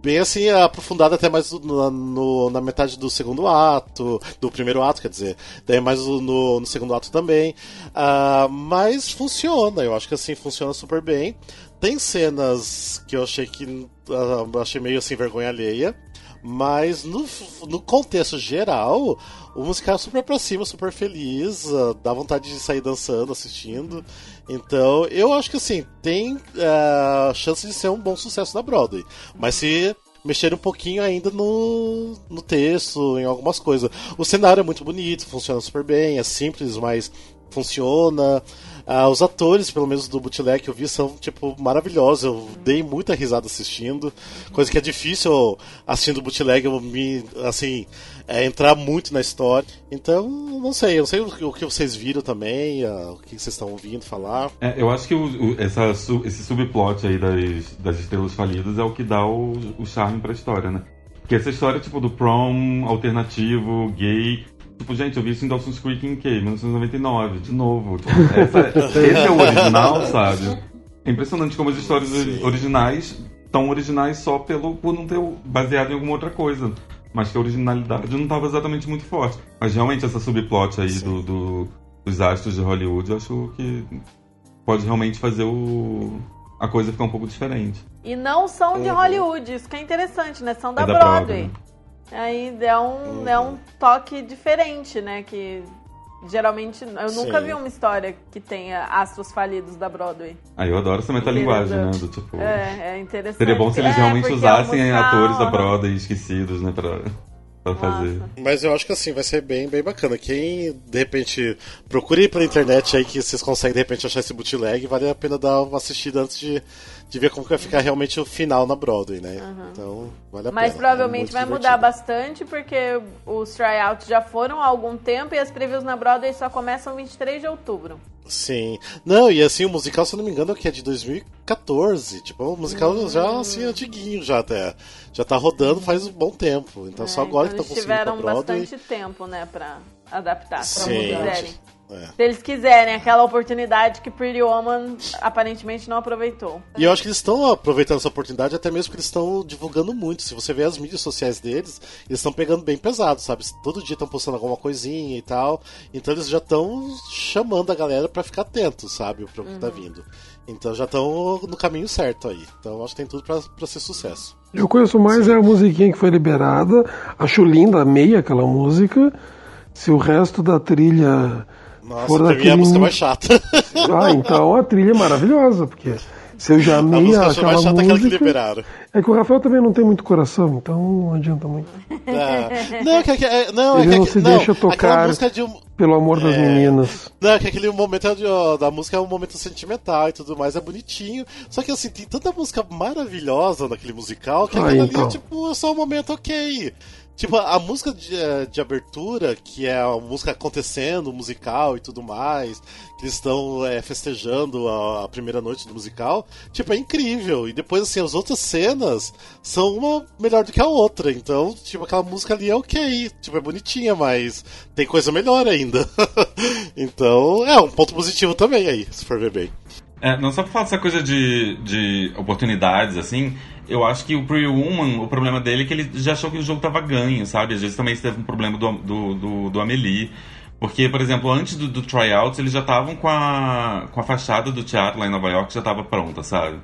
Bem assim, aprofundada até mais no, no- na metade do segundo ato, do primeiro ato, quer dizer, daí mais no, no segundo ato também. Ah, mas funciona, eu acho que assim, funciona super bem. Tem cenas que eu achei que ah, achei meio assim vergonha alheia, mas no, no contexto geral, o musical é super pra cima, super feliz, ah, dá vontade de sair dançando, assistindo. Então, eu acho que assim, tem ah, chance de ser um bom sucesso na Broadway. Mas se mexer um pouquinho ainda no, no texto, em algumas coisas. O cenário é muito bonito, funciona super bem, é simples, mas funciona. Ah, os atores, pelo menos do bootleg que eu vi, são, tipo, maravilhosos. Eu dei muita risada assistindo. Coisa que é difícil assistindo bootleg, eu me, assim, é, entrar muito na história. Então, não sei, eu não sei o, que- vocês viram também, ah, o que vocês estão ouvindo falar. É, eu acho que o- o- essa, esse subplot aí das, das estrelas falidas é o que dá o, o charme pra história, né? Porque essa história, tipo, do prom alternativo, gay. Tipo, gente, eu vi isso em Dawson's Creek em que? 1999, de novo. [LAUGHS] Essa- esse é o original, sabe? É impressionante como as histórias originais tão originais só pelo, por não ter baseado em alguma outra coisa. Mas que a originalidade não estava exatamente muito forte. Mas realmente essa subplot aí do, do- dos astros de Hollywood, eu acho que pode realmente fazer o, a coisa ficar um pouco diferente. E não são de Uhum. Hollywood, isso que é interessante, né? São da, É da Broadway. Broadway. Uhum. Aí é um, é um toque diferente, né? Que geralmente eu nunca Sim. vi uma história que tenha astros falidos da Broadway. Ah, eu adoro essa metalinguagem, né? Do tipo. É, é interessante. Seria bom se eles É, realmente é usassem musical, atores da aham. Broadway esquecidos, né? Pra, pra fazer. Mas eu acho que assim, vai ser bem, bem bacana. Quem, de repente, procure pela internet aí que vocês conseguem, de repente, achar esse bootleg, vale a pena dar uma assistida antes de, de ver como que vai ficar realmente o final na Broadway, né? Então, vale a Mas pena. provavelmente É vai muito mudar bastante, porque os tryouts já foram há algum tempo e as previews na Broadway só começam 23 de outubro. Sim. Não, e assim, o musical, se eu não me engano, é que é de 2014. Tipo, é um musical Hum. já, assim, antiguinho já até. Já tá rodando faz um bom tempo. Então, só agora Então que eles estão conseguindo pra tiveram Broadway. bastante tempo, né, pra adaptar, pra Sim. É. Se eles quiserem, aquela oportunidade que Pretty Woman aparentemente não aproveitou. E eu acho que eles estão aproveitando essa oportunidade, até mesmo porque eles estão divulgando muito. Se você vê as mídias sociais deles, eles estão pegando bem pesado, sabe? Todo dia estão postando alguma coisinha e tal. Então eles já estão chamando a galera pra ficar atento, sabe? Pro que tá Uhum. vindo. Então já estão no caminho certo aí. Então eu acho que tem tudo pra, pra ser sucesso. Eu conheço mais é a musiquinha que foi liberada. Acho linda, amei aquela música. Se o resto da trilha Nossa, for pra mim é a daquele. música mais chata. [LAUGHS] Ah, então a trilha é maravilhosa, porque se eu já A amei música eu acho aquela mais chata é aquela que música. liberaram. É que o Rafael também não tem muito coração, então não adianta muito. É. Não, que, é, não, é Ele que, não que- se não, deixa aquela tocar música de um, pelo amor das É. meninas. Não, é que aquele momento é da música é um momento sentimental e tudo mais, é bonitinho. Só que assim, tem tanta música maravilhosa naquele musical que Ah, aquilo então. ali é tipo, é só um momento ok. Tipo, a música de, de abertura, que é a música acontecendo, musical e tudo mais, que eles estão eh, festejando a, a primeira noite do musical, tipo, é incrível. E depois, assim, as outras cenas são uma melhor do que a outra. Então, tipo, aquela música ali é ok. Tipo, é bonitinha, mas tem coisa melhor ainda. [LAUGHS] então, é um ponto positivo também aí, se for ver bem. É, não só pra falar dessa coisa de, de oportunidades, assim, eu acho que o Pretty Woman, o problema dele é que ele já achou que o jogo tava ganho, sabe? Às vezes também teve um problema do, do, do, do Amelie. Porque, por exemplo, antes do, do tryouts, eles já estavam com a, com a fachada do teatro lá em Nova York, já tava pronta, sabe?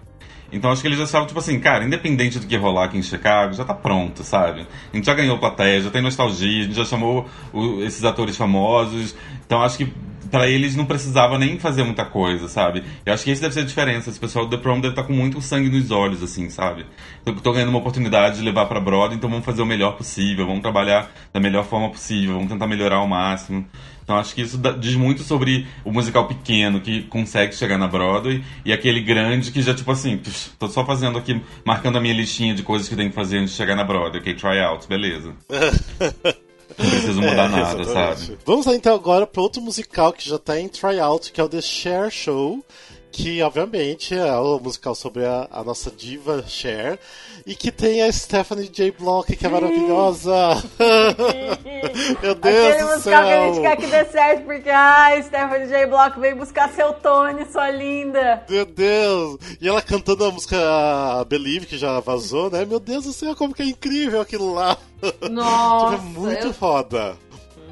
Então acho que eles já estavam, tipo assim, cara, independente do que rolar aqui em Chicago, já tá pronto, sabe? A gente já ganhou plateia, já tem nostalgia, a gente já chamou o- esses atores famosos. Então acho que pra eles não precisava nem fazer muita coisa, sabe? Eu acho que esse deve ser a diferença. Esse pessoal do The Prom deve estar com muito sangue nos olhos, assim, sabe? Tô, tô ganhando uma oportunidade de levar pra Broadway, então vamos fazer o melhor possível, vamos trabalhar da melhor forma possível, vamos tentar melhorar ao máximo. Então acho que isso diz muito sobre o musical pequeno que consegue chegar na Broadway e aquele grande que já, tipo assim, tô só fazendo aqui, marcando a minha listinha de coisas que tem que fazer antes de chegar na Broadway, ok? Tryouts, beleza. [LAUGHS] Não preciso mudar É, nada, exatamente. sabe? Vamos lá então agora para outro musical que já tá em tryout, que é o The Cher Show. Que obviamente é o musical sobre a, a nossa diva Cher. E que tem a Stephanie J. Block, que é maravilhosa. [LAUGHS] Meu Deus Aquele do musical que a gente quer que dê certo, porque, ai, Stephanie J. Block veio buscar seu Tony, sua linda. Meu Deus! E ela cantando a música Believe, que já vazou, né? Meu Deus do céu, como que é incrível aquilo lá! Nossa, [LAUGHS] tipo, é muito eu- foda.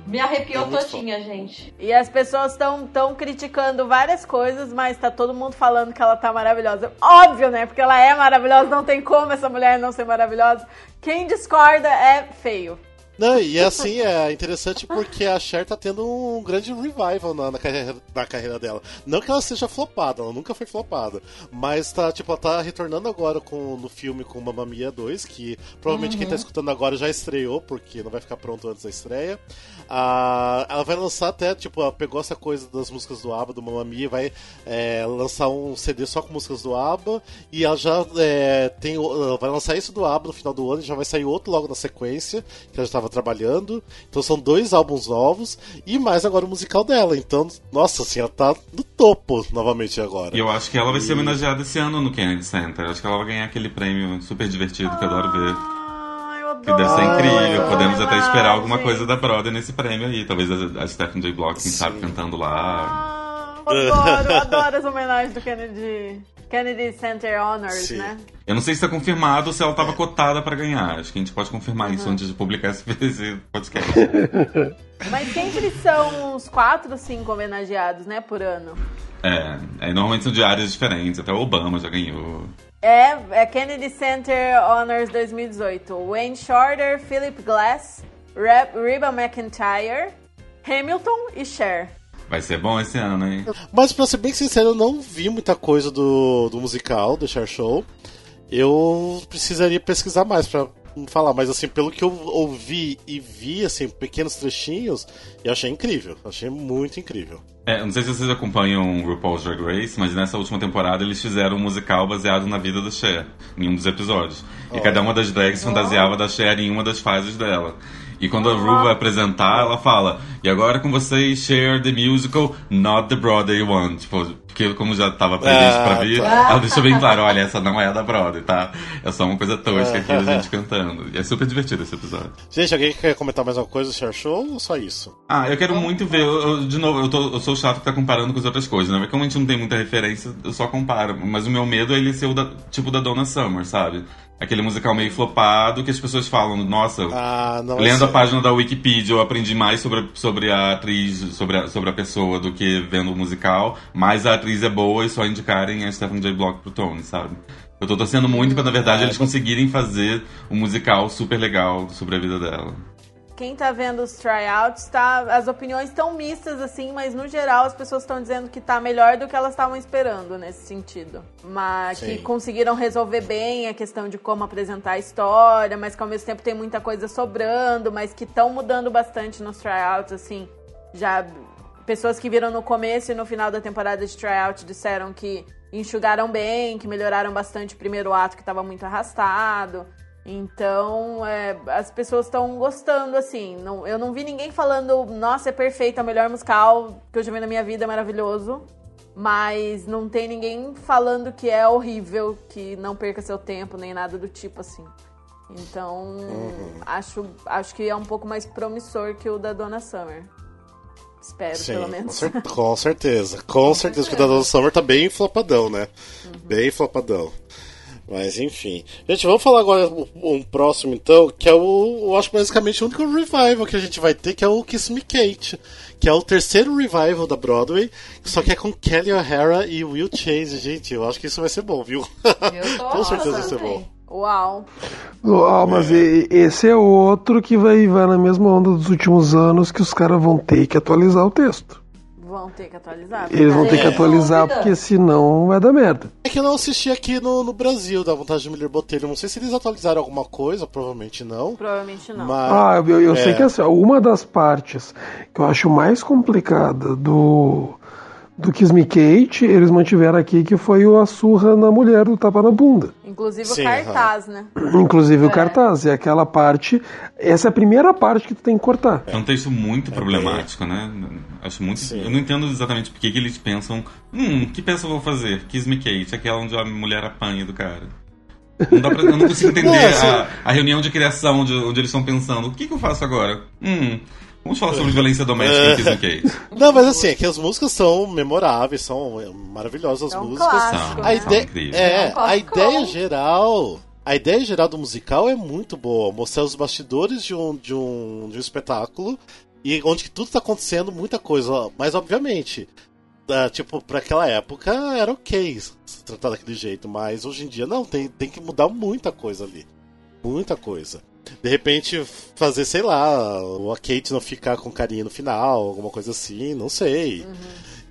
Me arrepiou É todinha, gente. E as pessoas estão tão criticando várias coisas, mas tá todo mundo falando que ela tá maravilhosa. Óbvio, né? Porque ela é maravilhosa, não tem como essa mulher não ser maravilhosa. Quem discorda é feio. Não, e assim é interessante porque a Cher tá tendo um grande revival na, na carreira, na carreira dela. Não que ela seja flopada, ela nunca foi flopada. Mas tá, tipo, ela tá retornando agora com, no filme com Mamma Mia 2, que provavelmente quem tá escutando agora já estreou, porque não vai ficar pronto antes da estreia. Ah, ela vai lançar até, tipo, ela pegou essa coisa das músicas do ABBA, do Mamma Mia, vai é, lançar um CD só com músicas do ABBA, e ela já é, tem, ela vai lançar isso do ABBA no final do ano, e já vai sair outro logo na sequência, que ela já estava trabalhando. Então são dois álbuns novos, e mais agora o musical dela. Então, nossa, assim, ela tá no topo novamente agora. E eu acho que ela vai ser homenageada esse ano no Kennedy Center. Acho que ela vai ganhar aquele prêmio super divertido que eu adoro ver. Ai, eu Que deve ser adoro. incrível. Podemos até esperar alguma coisa da Broadway nesse prêmio aí. Talvez a, a Stephen J. Block, quem sabe, cantando lá. Ah, eu adoro, adoro as homenagens do Kennedy. Kennedy Center Honors, Sim. né? Eu não sei se está confirmado ou se ela estava cotada pra ganhar. Acho que a gente pode confirmar isso antes de publicar esse, [LAUGHS] podcast. [LAUGHS] Mas sempre são uns quatro, cinco homenageados, né, por ano. é, é, normalmente são de áreas diferentes. Até o Obama já ganhou. É, é Kennedy Center Honors 2018. Wayne Shorter, Philip Glass, Reb, Reba McIntyre, Hamilton e Cher. Vai ser bom esse ano, hein? Mas pra ser bem sincero, eu não vi muita coisa do, do musical, do Cher Show. Eu precisaria pesquisar mais pra falar, mas assim, pelo que eu ouvi e vi, assim, pequenos trechinhos, eu achei incrível. Achei muito incrível. É, não sei se vocês acompanham RuPaul's Drag Race, mas nessa última temporada eles fizeram um musical baseado na vida da Cher, em um dos episódios. E cada uma das drags fantasiava da Cher em uma das fases dela. E quando a Ru vai apresentar, ela fala: E agora com vocês, Cher the Musical, not the Broadway one. Tipo, porque como já estava previsto Ah, pra vir, tá. ela deixou bem claro: olha, essa não é a da Broadway, tá? É só uma coisa tosca aqui da gente cantando. E é super divertido esse episódio. Gente, alguém quer comentar mais alguma coisa do Cher Show ou só isso? Ah, eu quero muito ver. eu- eu- de novo, eu, tô- eu sou chato que tá comparando com as outras coisas, né? Porque como a gente não tem muita referência, eu só comparo. Mas o meu medo é ele ser o da- tipo da Donna Summer, sabe? Aquele musical meio flopado que as pessoas falam, nossa, Ah, não lendo a página da Wikipedia eu aprendi mais sobre, sobre a atriz, sobre a, sobre a pessoa do que vendo o musical, mas a atriz é boa e só indicarem a Stephen J. Block pro Tony, sabe? Eu tô torcendo muito pra, na verdade, eles conseguirem fazer um musical super legal sobre a vida dela. Quem tá vendo os tryouts, tá, as opiniões estão mistas, assim, mas no geral as pessoas estão dizendo que tá melhor do que elas estavam esperando nesse sentido. Mas Sim. que conseguiram resolver bem a questão de como apresentar a história, mas que ao mesmo tempo tem muita coisa sobrando, mas que estão mudando bastante nos tryouts, assim. Já pessoas que viram no começo e no final da temporada de tryout disseram que enxugaram bem, que melhoraram bastante o primeiro ato que estava muito arrastado. Então, é, as pessoas estão gostando, assim. Não, eu não vi ninguém falando, nossa, é perfeito, é o melhor musical que eu já vi na minha vida, é maravilhoso. Mas não tem ninguém falando que é horrível, que não perca seu tempo, nem nada do tipo, assim. Então, acho, acho que é um pouco mais promissor que o da Donna Summer. Espero, Sim, pelo com, menos. cer- [LAUGHS] com certeza. Com certeza, porque o da Donna Summer tá bem flopadão, né? Bem flopadão. Mas enfim. Gente, vamos falar agora um, próximo então, que é o. Eu acho basicamente o único revival que a gente vai ter, que é o Kiss Me Kate. Que é o terceiro revival da Broadway, só que é com Kelly O'Hara e Will Chase, gente. Eu acho que isso vai ser bom, viu? Eu tô [LAUGHS] com certeza vai ser bom. Uau! Ah, mas e- esse é outro que vai, vai na mesma onda dos últimos anos que os caras vão ter que atualizar o texto. Vão ter que atualizar. Eles vão ter que É. atualizar porque senão vai dar merda. É que eu não assisti aqui no, no Brasil, da vontade de Miller Botelho. Não sei se eles atualizaram alguma coisa, provavelmente não. Provavelmente não. Mas. Ah, eu, eu é. sei que assim, uma das partes que eu acho mais complicada do, do Kiss Me Kate, eles mantiveram aqui, que foi o a surra na mulher do tapa na bunda. Inclusive Sim, o cartaz, né? [CLEARS THROAT] Inclusive o cartaz. E aquela parte. Essa é a primeira parte que tu tem que cortar. É um texto muito problemático, né? Acho muito. Sim. Eu não entendo exatamente por que eles pensam. Hum, que peça eu vou fazer? Kiss Me Kate, aquela onde a mulher apanha do cara. Não dá pra, eu não consigo [LAUGHS] entender Não, assim- a, a reunião de criação onde, onde eles estão pensando. O que, que eu faço agora? Hum, vamos falar sobre violência doméstica em Kiss Kate. Não, mas assim, é que as músicas são memoráveis, são é, maravilhosas É um músicas. clássico, São, né? A incríveis. é, É um a ideia geral, a ideia geral do musical é muito boa, mostrar os bastidores de um, de um, de um espetáculo e onde que tudo tá acontecendo, muita coisa, mas obviamente, ah, tipo, pra aquela época era ok se tratar daquele jeito, mas hoje em dia não, tem, tem que mudar muita coisa ali. Muita coisa. De repente fazer, sei lá, a Kate não ficar com carinha no final, alguma coisa assim, não sei.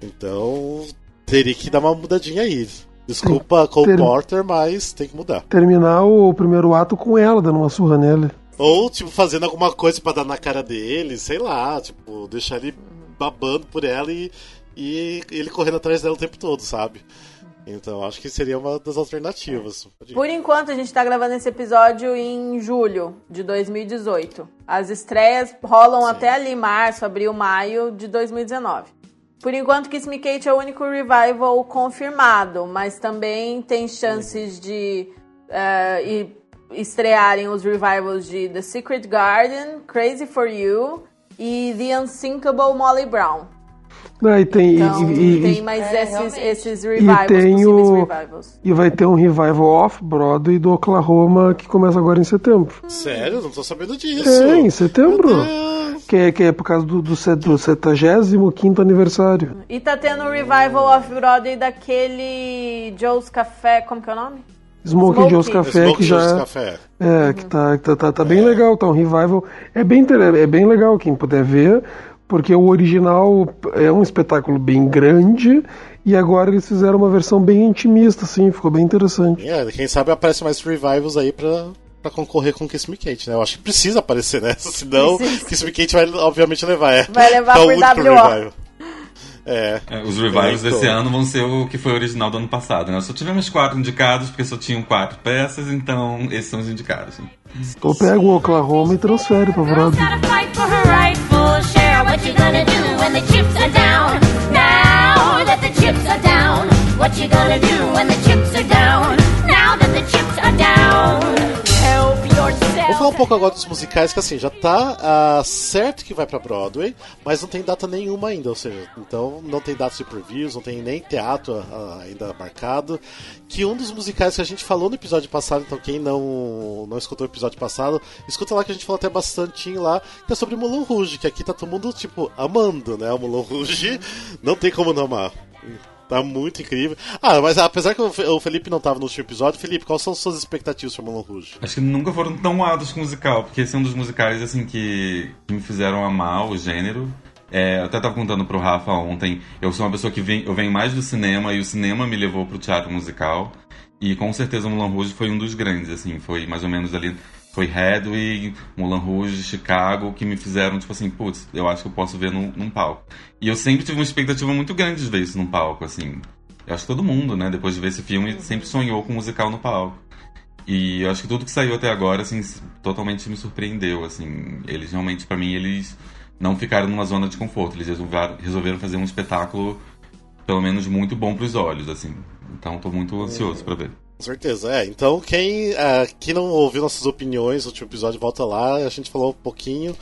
Então, teria que dar uma mudadinha aí. Desculpa, Cole ter- Porter, mas tem que mudar. Terminar o primeiro ato com ela, dando uma surra nele. Ou, tipo, fazendo alguma coisa pra dar na cara dele, sei lá, tipo, deixar ele babando por ela e, e ele correndo atrás dela o tempo todo, sabe? Então, acho que seria uma das alternativas. Por enquanto, a gente tá gravando esse episódio em julho de 2018. As estreias rolam até ali, março, abril, maio de 2019. Por enquanto, Kiss Me Kate é o único revival confirmado, mas também tem chances de e- estrearem os revivals de The Secret Garden, Crazy for You e The Unsinkable Molly Brown. Ah, e tem, e- Então, e, e- tem mais esses, esses e revivals, tem possíveis o revivals. e vai ter um revival off-Broadway do Oklahoma que começa agora em setembro. Sério? Não tô sabendo disso. É, em setembro. Que é, que é por causa do, do, do 75 aniversário. E tá tendo um revival off-Broadway daquele Joe's Café, como que é o nome? Smoke. Joe's Café, Smoke que já Joe's Café. é, que tá, que tá, tá, tá bem legal, tá um revival. É bem, é bem legal quem puder ver, porque o original é um espetáculo bem grande e agora eles fizeram uma versão bem intimista, assim, ficou bem interessante. É, quem sabe aparece mais revivals aí pra, pra concorrer com Kiss Me Kate, né? Eu acho que precisa aparecer nessa, [LAUGHS] senão Precisa. Kiss Me Kate vai obviamente levar. É, Vai levar é o WO. revival. É. É, os revivals desse ano vão ser o que foi original do ano passado, né? Só tivemos quatro indicados, porque só tinham quatro peças, então esses são os indicados. né? Então pega o Oklahoma e transfere pra Broadway. What you gonna do when the chips are down? Now that the chips are down. What you gonna do when the chips are down? Now that the chips are down. Falar um pouco agora dos musicais, que assim, já tá ah, certo que vai pra Broadway, mas não tem data nenhuma ainda, ou seja, então não tem datas de previews, não tem nem teatro ah, ainda marcado. Que um dos musicais que a gente falou no episódio passado, então quem não, não escutou o episódio passado, escuta lá que a gente falou até bastante lá, que é sobre Moulin Rouge, que aqui tá todo mundo, tipo, amando, né? O Moulin Rouge, não tem como não amar. Tá muito incrível. Ah, mas apesar que o Fe- o Felipe não tava no último episódio, Felipe, quais são suas expectativas para Moulin Rouge? Acho que nunca foram tão altos com musical, porque esse é um dos musicais assim que, me fizeram amar o gênero. É, até tava contando pro Rafa ontem, eu sou uma pessoa que vem, eu venho mais do cinema e o cinema me levou pro teatro musical. E com certeza o Moulin Rouge foi um dos grandes, assim, foi mais ou menos ali. Foi Hedwig, Moulin Rouge, Chicago, que me fizeram, tipo assim, putz, eu acho que eu posso ver num, num palco. E eu sempre tive uma expectativa muito grande de ver isso num palco, assim. Eu acho que todo mundo, né, depois de ver esse filme, sempre sonhou com um musical no palco. E eu acho que tudo que saiu até agora, assim, totalmente me surpreendeu, assim. Eles realmente, pra mim, eles não ficaram numa zona de conforto. Eles resolveram, fazer um espetáculo, pelo menos, muito bom pros olhos, assim. Então, tô muito ansioso pra ver. Com certeza, é. Então, quem, ah, quem não ouviu nossas opiniões no último episódio, volta lá, a gente falou um pouquinho.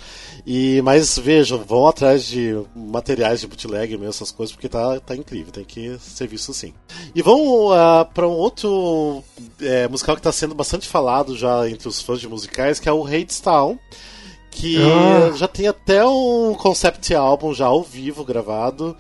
E, mas vejam, vão atrás de materiais de bootleg mesmo, essas coisas, porque tá, tá incrível, tem que ser visto sim. E vamos para um outro é, musical que está sendo bastante falado já entre os fãs de musicais, que é o Hadestown. Que Ah. já tem até um concept álbum já ao vivo gravado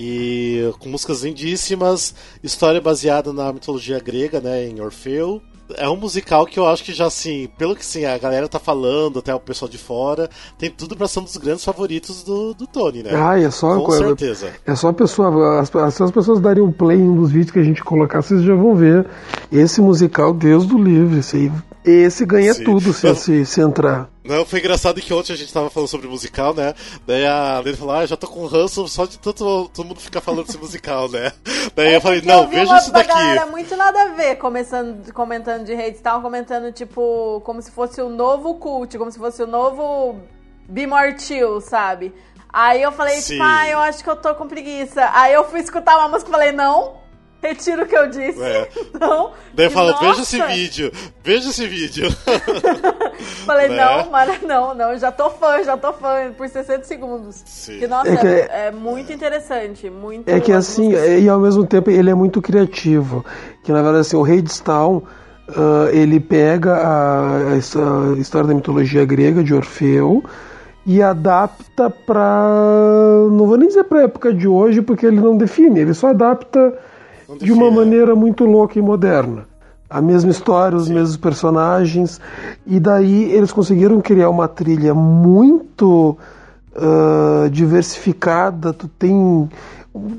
e com músicas lindíssimas, história baseada na mitologia grega, né, em Orfeu. É um musical que eu acho que já assim, pelo que sim, a galera tá falando, até o pessoal de fora, tem tudo pra ser um dos grandes favoritos do, do Tony, né? Ah, é só Com certeza. É só a pessoa. As, se as pessoas darem um play em um dos vídeos que a gente colocar, vocês já vão ver. Esse musical, Deus do livre. Esse, esse ganha Sim. tudo se, se, se entrar. Não, foi engraçado que ontem a gente tava falando sobre musical, né? Daí a Lene falou, ah, já tô com ranço só de tanto todo mundo ficar falando desse musical, né? [LAUGHS] Daí eu falei, É não, eu veja uma isso da daqui. galera muito nada a ver, começando, comentando de Hadestown, comentando, tipo, como se fosse o novo cult, como se fosse o novo Be More Chill, sabe? Aí eu falei, Sim. tipo, ah, eu acho que eu tô com preguiça. Aí eu fui escutar uma música e falei, não, retiro o que eu disse. É. [LAUGHS] Não. Daí eu falo, veja esse vídeo, veja esse vídeo. [LAUGHS] Falei, né? não, mano, não, não, já tô fã, já tô fã, por 60 segundos. Que, nossa, É que é, é muito interessante, muito... É que as assim, músicas- é- e ao mesmo tempo ele é muito criativo. Que na verdade assim, o Hadestown, ah, ele pega a, a a história da mitologia grega de Orfeu e adapta pra. não vou nem dizer pra época de hoje, porque ele não define, ele só adapta de uma maneira muito louca e moderna. A mesma história, os mesmos personagens. E daí eles conseguiram criar uma trilha muito ah, diversificada. Tu tem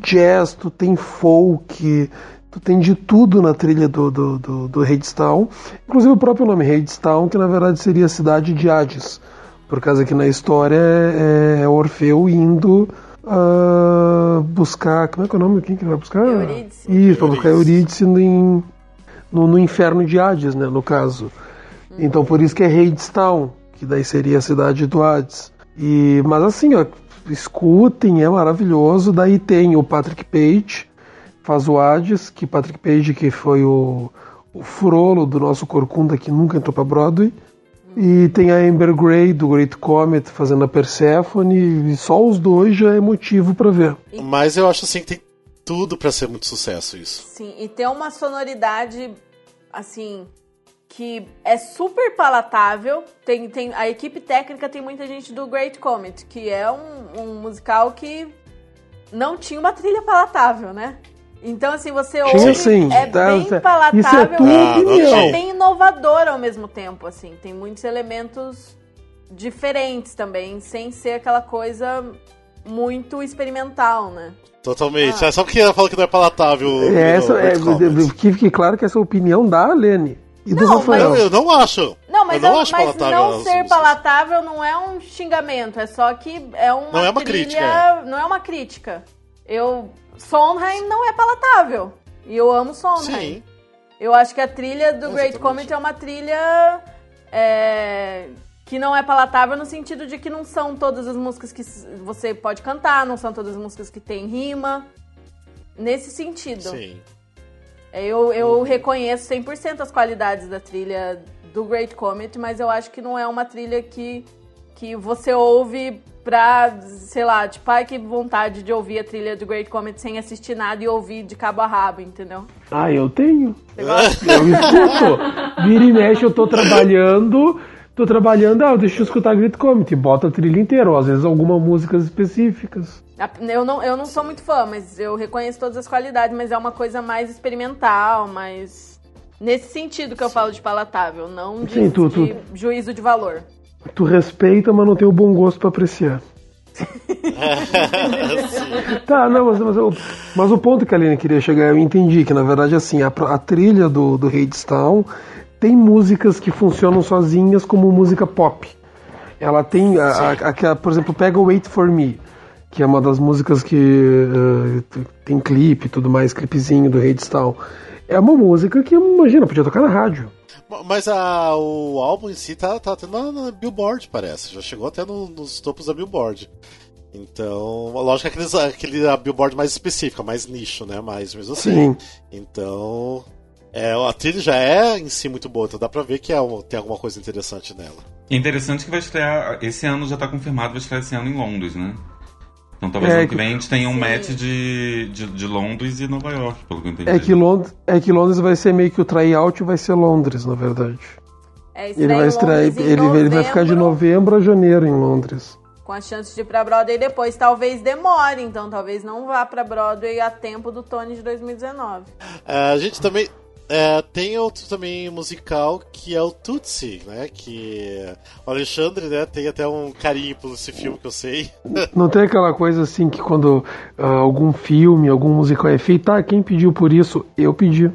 jazz, tu tem folk, tu tem de tudo na trilha do, do, do, do Hadestown. Inclusive o próprio nome Hadestown, que na verdade seria a cidade de Hades. Por causa que na história é, é Orfeu indo ah, buscar. Como é que é o nome? Quem que ele vai buscar? Eurídice. Isso, para buscar Eurídice em- no, no inferno de Hades, né? No caso. Então por isso que é Hadestown, que daí seria a cidade do Hades. E, mas assim, ó, escutem, é maravilhoso. Daí tem o Patrick Page, faz o Hades, que Patrick Page que foi o, o Frollo do nosso Corcunda que nunca entrou pra Broadway. E tem a Amber Gray do Great Comet fazendo a Persephone, e só os dois já é motivo pra ver. Mas eu acho assim que tem tudo pra ser muito sucesso isso. Sim, e tem uma sonoridade, assim, que é super palatável. Tem, tem, a equipe técnica tem muita gente do Great Comet, que é um, um musical que não tinha uma trilha palatável, né? Então, assim, você ouve, sim, é tá, bem tá. palatável Isso é tua Ah, opinião. tinha. é bem inovador ao mesmo tempo, assim. Tem muitos elementos diferentes também, sem ser aquela coisa muito experimental, né? Totalmente. É só porque ela falou que não é palatável. É, essa, é, que fique claro que essa é a opinião da Lene e do Não, Rafael. Não, eu não acho. Não, mas, eu não eu- acho mas palatável não ser palatável não é um xingamento, é só que é uma Não é uma trilha- crítica, é. Não é uma crítica. Eu Sondheim não é palatável. E eu amo Sondheim. Sim. Eu acho que a trilha do Great Exatamente. Comet é uma trilha é, que não é palatável no sentido de que não são todas as músicas que você pode cantar, não são todas as músicas que tem rima. Nesse sentido. Sim. É, Eu, eu reconheço 100% as qualidades da trilha do Great Comet, mas eu acho que não é uma trilha que, que você ouve pra, sei lá, tipo, ai que vontade de ouvir a trilha do Great Comet sem assistir nada e ouvir de cabo a rabo, entendeu? Ah, eu tenho. Eu escuto. Vira e mexe, eu tô trabalhando. Tô trabalhando, ah, deixa eu escutar Great Comet. Bota a trilha inteira, ou às vezes algumas músicas específicas. Eu não, eu não sou muito fã, mas eu reconheço todas as qualidades, mas é uma coisa mais experimental, mais. Nesse sentido que eu falo de palatável, não de, Sim, tu- de tu- juízo de valor. Tu respeita, mas não tem o bom gosto pra apreciar. [LAUGHS] Tá, não, mas, mas, mas o ponto que a Aline queria chegar, eu entendi que na verdade assim, a, a trilha do, do Hadestown tem músicas que funcionam sozinhas como música pop. Ela tem, a, a- aquela, por exemplo, pega o Wait For Me, que é uma das músicas que t- tem clipe e tudo mais, clipezinho do Hadestown. É uma música que, imagina, podia tocar na rádio. Mas a, o álbum em si tá, tá até na, na Billboard, parece. Já chegou até no- nos topos da Billboard. Então, lógico que aqueles, aquele a Billboard mais específica, mais nicho, né? Mas mesmo assim. Sim. Então. É, a trilha já é em si muito boa, então dá pra ver que é um- tem alguma coisa interessante nela. É interessante que vai estrear. Esse ano já tá confirmado, vai estrear esse ano em Londres, né? Então talvez É ano que- vem a gente tenha um Sim. match de, de, de Londres e Nova York, pelo que eu entendi. É que, Londres, é que Londres vai ser meio que o tryout vai ser Londres, na verdade. É, Ele vai em ele, ele vai ficar de novembro a janeiro em Londres. Com a chance de ir pra Broadway depois. Talvez demore, então talvez não vá pra Broadway a tempo do Tony de 2019. É, a gente também. É, tem outro também musical que é o Tutsi, né? Que o Alexandre, né, tem até um carinho por esse filme que eu sei. [LAUGHS] Não tem aquela coisa assim que quando ah, algum filme, algum musical é feito, ah, quem pediu por isso? Eu pedi.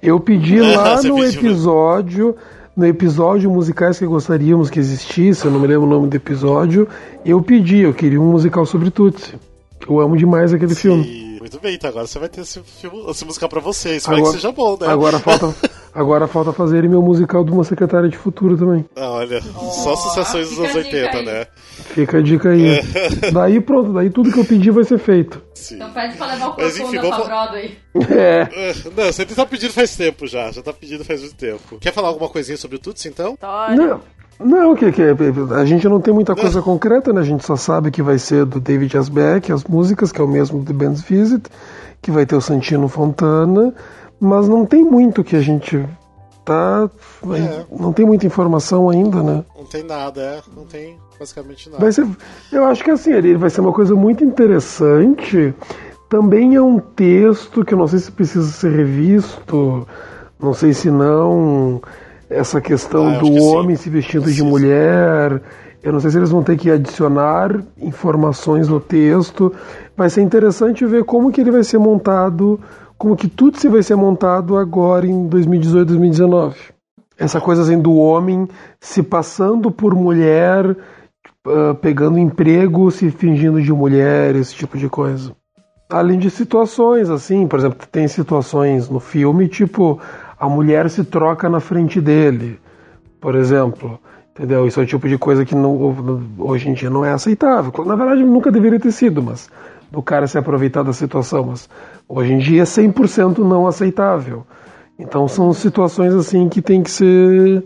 Eu pedi [LAUGHS] lá no pediu. episódio, no episódio musicais que gostaríamos que existisse, eu não me lembro o nome do episódio, eu pedi, eu queria um musical sobre Tutsi. Eu amo demais aquele filme. Muito bem, então agora você vai ter esse, filme, esse musical pra você. Espero Agora- que seja bom, né? Agora falta, [LAUGHS] agora falta fazer meu musical de uma secretária de futuro também. Ah, olha, só sucessões dos anos a dica 80, aí. né? Fica a dica aí. [LAUGHS] Daí pronto, daí tudo que eu pedi vai ser feito. Sim. Então pede pra levar o Mas, enfim, vamos pra Broadway. [LAUGHS] É. É, Não, você tá pedindo faz tempo já. Já tá pedindo faz muito tempo. Quer falar alguma coisinha sobre o Tutsi, então? Não, não que, que a gente não tem muita coisa concreta, né? A gente só sabe que vai ser do David Asbeck, as músicas, que é o mesmo do The Band's Visit, que vai ter o Santino Fontana, mas não tem muito que a gente tá. É. Não tem muita informação ainda, né? Não tem nada, é. Não tem basicamente nada. Vai ser, eu acho que assim, ele vai ser uma coisa muito interessante. Também é um texto que eu não sei se precisa ser revisto, Não sei se não essa questão Ah, do que sim. homem se vestindo de mulher. Eu não sei se eles vão ter que adicionar informações no texto. Vai ser interessante ver como que ele vai ser montado, como que tudo se vai ser montado agora em 2018, 2019. Essa coisa assim do homem se passando por mulher, ah, pegando emprego, se fingindo de mulher, esse tipo de coisa. Além de situações, assim, por exemplo, tem situações no filme, tipo, a mulher se troca na frente dele, por exemplo. Entendeu? Isso é o tipo de coisa que não- hoje em dia não é aceitável. Na verdade, nunca deveria ter sido, mas do cara se aproveitar da situação. Mas hoje em dia é 100% não aceitável. Então são situações assim que tem que ser,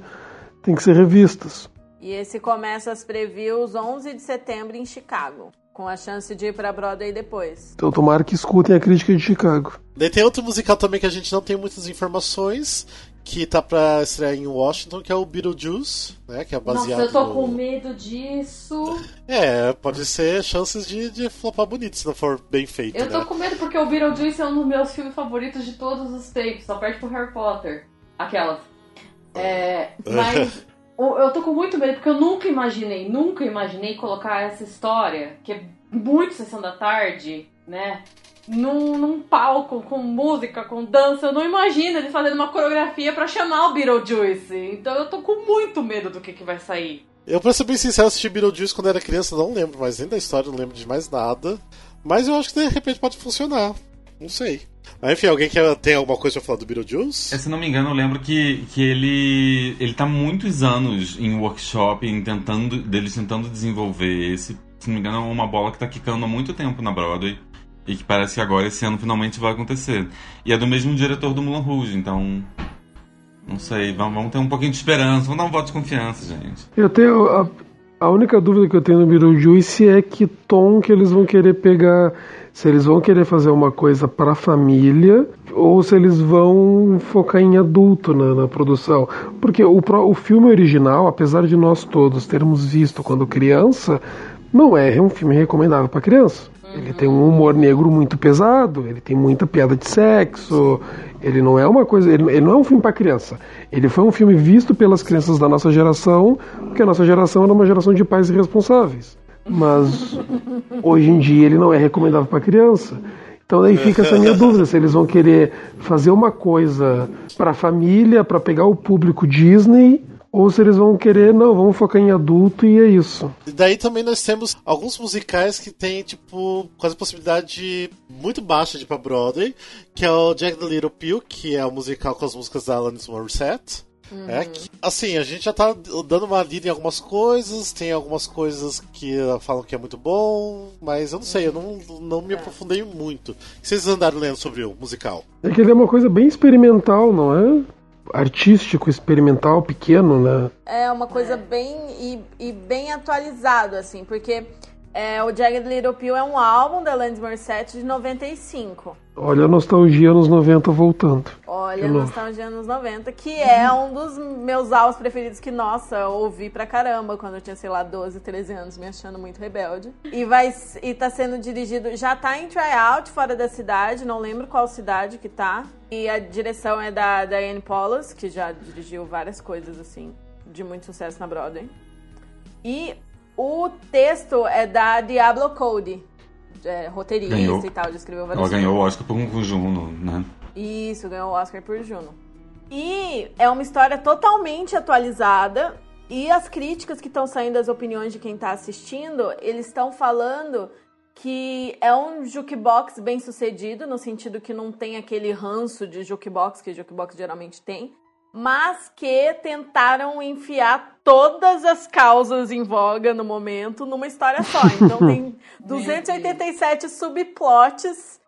tem que ser revistas. E esse começa as previews 11 de setembro em Chicago, com a chance de ir pra Broadway depois. Então tomara que escutem a crítica de Chicago. Daí tem outro musical também que a gente não tem muitas informações, que tá pra estrear em Washington, que é o Beetlejuice, né? Que é baseado Nossa, eu tô no- com medo disso. [LAUGHS] É, pode ser chances de, de flopar bonito se não for bem feito, Eu tô né? com medo porque o Beetlejuice é um dos meus filmes favoritos de todos os tempos. Só perde pro Harry Potter. Aquelas. É, [LAUGHS] mas eu tô com muito medo porque eu nunca imaginei, nunca imaginei colocar essa história, que é muito sessão da tarde, né? Num, num palco com música, com dança. Eu não imagino ele fazendo uma coreografia pra chamar o Beetlejuice. Então eu tô com muito medo do que, que vai sair. Eu, pra ser bem sincero, assisti Beetlejuice quando era criança, não lembro mais nem da história, não lembro de mais nada. Mas eu acho que de repente pode funcionar. Não sei. Mas enfim, alguém quer, tem alguma coisa pra falar do Beetlejuice? É, Se não me engano, eu lembro que, que ele ele tá muitos anos em workshop, em tentando, deles tentando desenvolver esse. Se não me engano, é uma bola que tá quicando há muito tempo na Broadway. E que parece que agora, esse ano, finalmente vai acontecer. E é do mesmo diretor do Moulin Rouge, então. Não sei, vamos, vamos ter um pouquinho de esperança, vamos dar um voto de confiança, gente. Eu tenho a, a única dúvida que eu tenho no Beetlejuice é que tom que eles vão querer pegar, se eles vão querer fazer uma coisa para família ou se eles vão focar em adulto na, na produção, porque o, o filme original, apesar de nós todos termos visto quando criança, não é um filme recomendável para criança. Ele tem um humor negro muito pesado, ele tem muita piada de sexo, ele não é uma coisa, ele, ele não é um filme para criança. Ele foi um filme visto pelas crianças da nossa geração, porque a nossa geração era uma geração de pais irresponsáveis. Mas hoje em dia ele não é recomendável para criança. Então daí fica essa minha dúvida se eles vão querer fazer uma coisa para família, para pegar o público Disney, ou se eles vão querer, não, vamos focar em adulto e é isso. E daí também nós temos alguns musicais que tem, tipo, quase possibilidade muito baixa de ir pra Broadway, que é o Jack the Little Pill, que é o musical com as músicas da Alanis Morissette. É que, assim, a gente já tá dando uma lida em algumas coisas, tem algumas coisas que falam que é muito bom, mas eu não sei, eu não, não me aprofundei muito. O que vocês andaram lendo sobre o musical? É que ele é uma coisa bem experimental, não é? Artístico, experimental, pequeno, né? É uma coisa bem e, e bem atualizado, assim, porque é, o Jagged Little Pill é um álbum da Alanis Morissette de 95. Olha a nostalgia nos 90 voltando. Olha, novo. Nostalgia anos 90, que é um dos meus álbuns preferidos que, nossa, eu ouvi pra caramba quando eu tinha, sei lá, 12, 13 anos, me achando muito rebelde. E vai e tá sendo dirigido, já tá em tryout fora da cidade, não lembro qual cidade que tá. E a direção é da Diane Paulus, que já dirigiu várias coisas assim de muito sucesso na Broadway. E o texto é da Diablo Cody, é, roteirista Ganhou. e tal, já escreveu Ela ganhou o. Oscar por um Juno, né? Isso, ganhou o Oscar por Juno. E é uma história totalmente atualizada. E as críticas que estão saindo, as opiniões de quem está assistindo, eles estão falando que é um jukebox bem sucedido, no sentido que não tem aquele ranço de jukebox que jukebox geralmente tem, mas que tentaram enfiar todas as causas em voga no momento numa história só. [LAUGHS] Então tem 287 subplots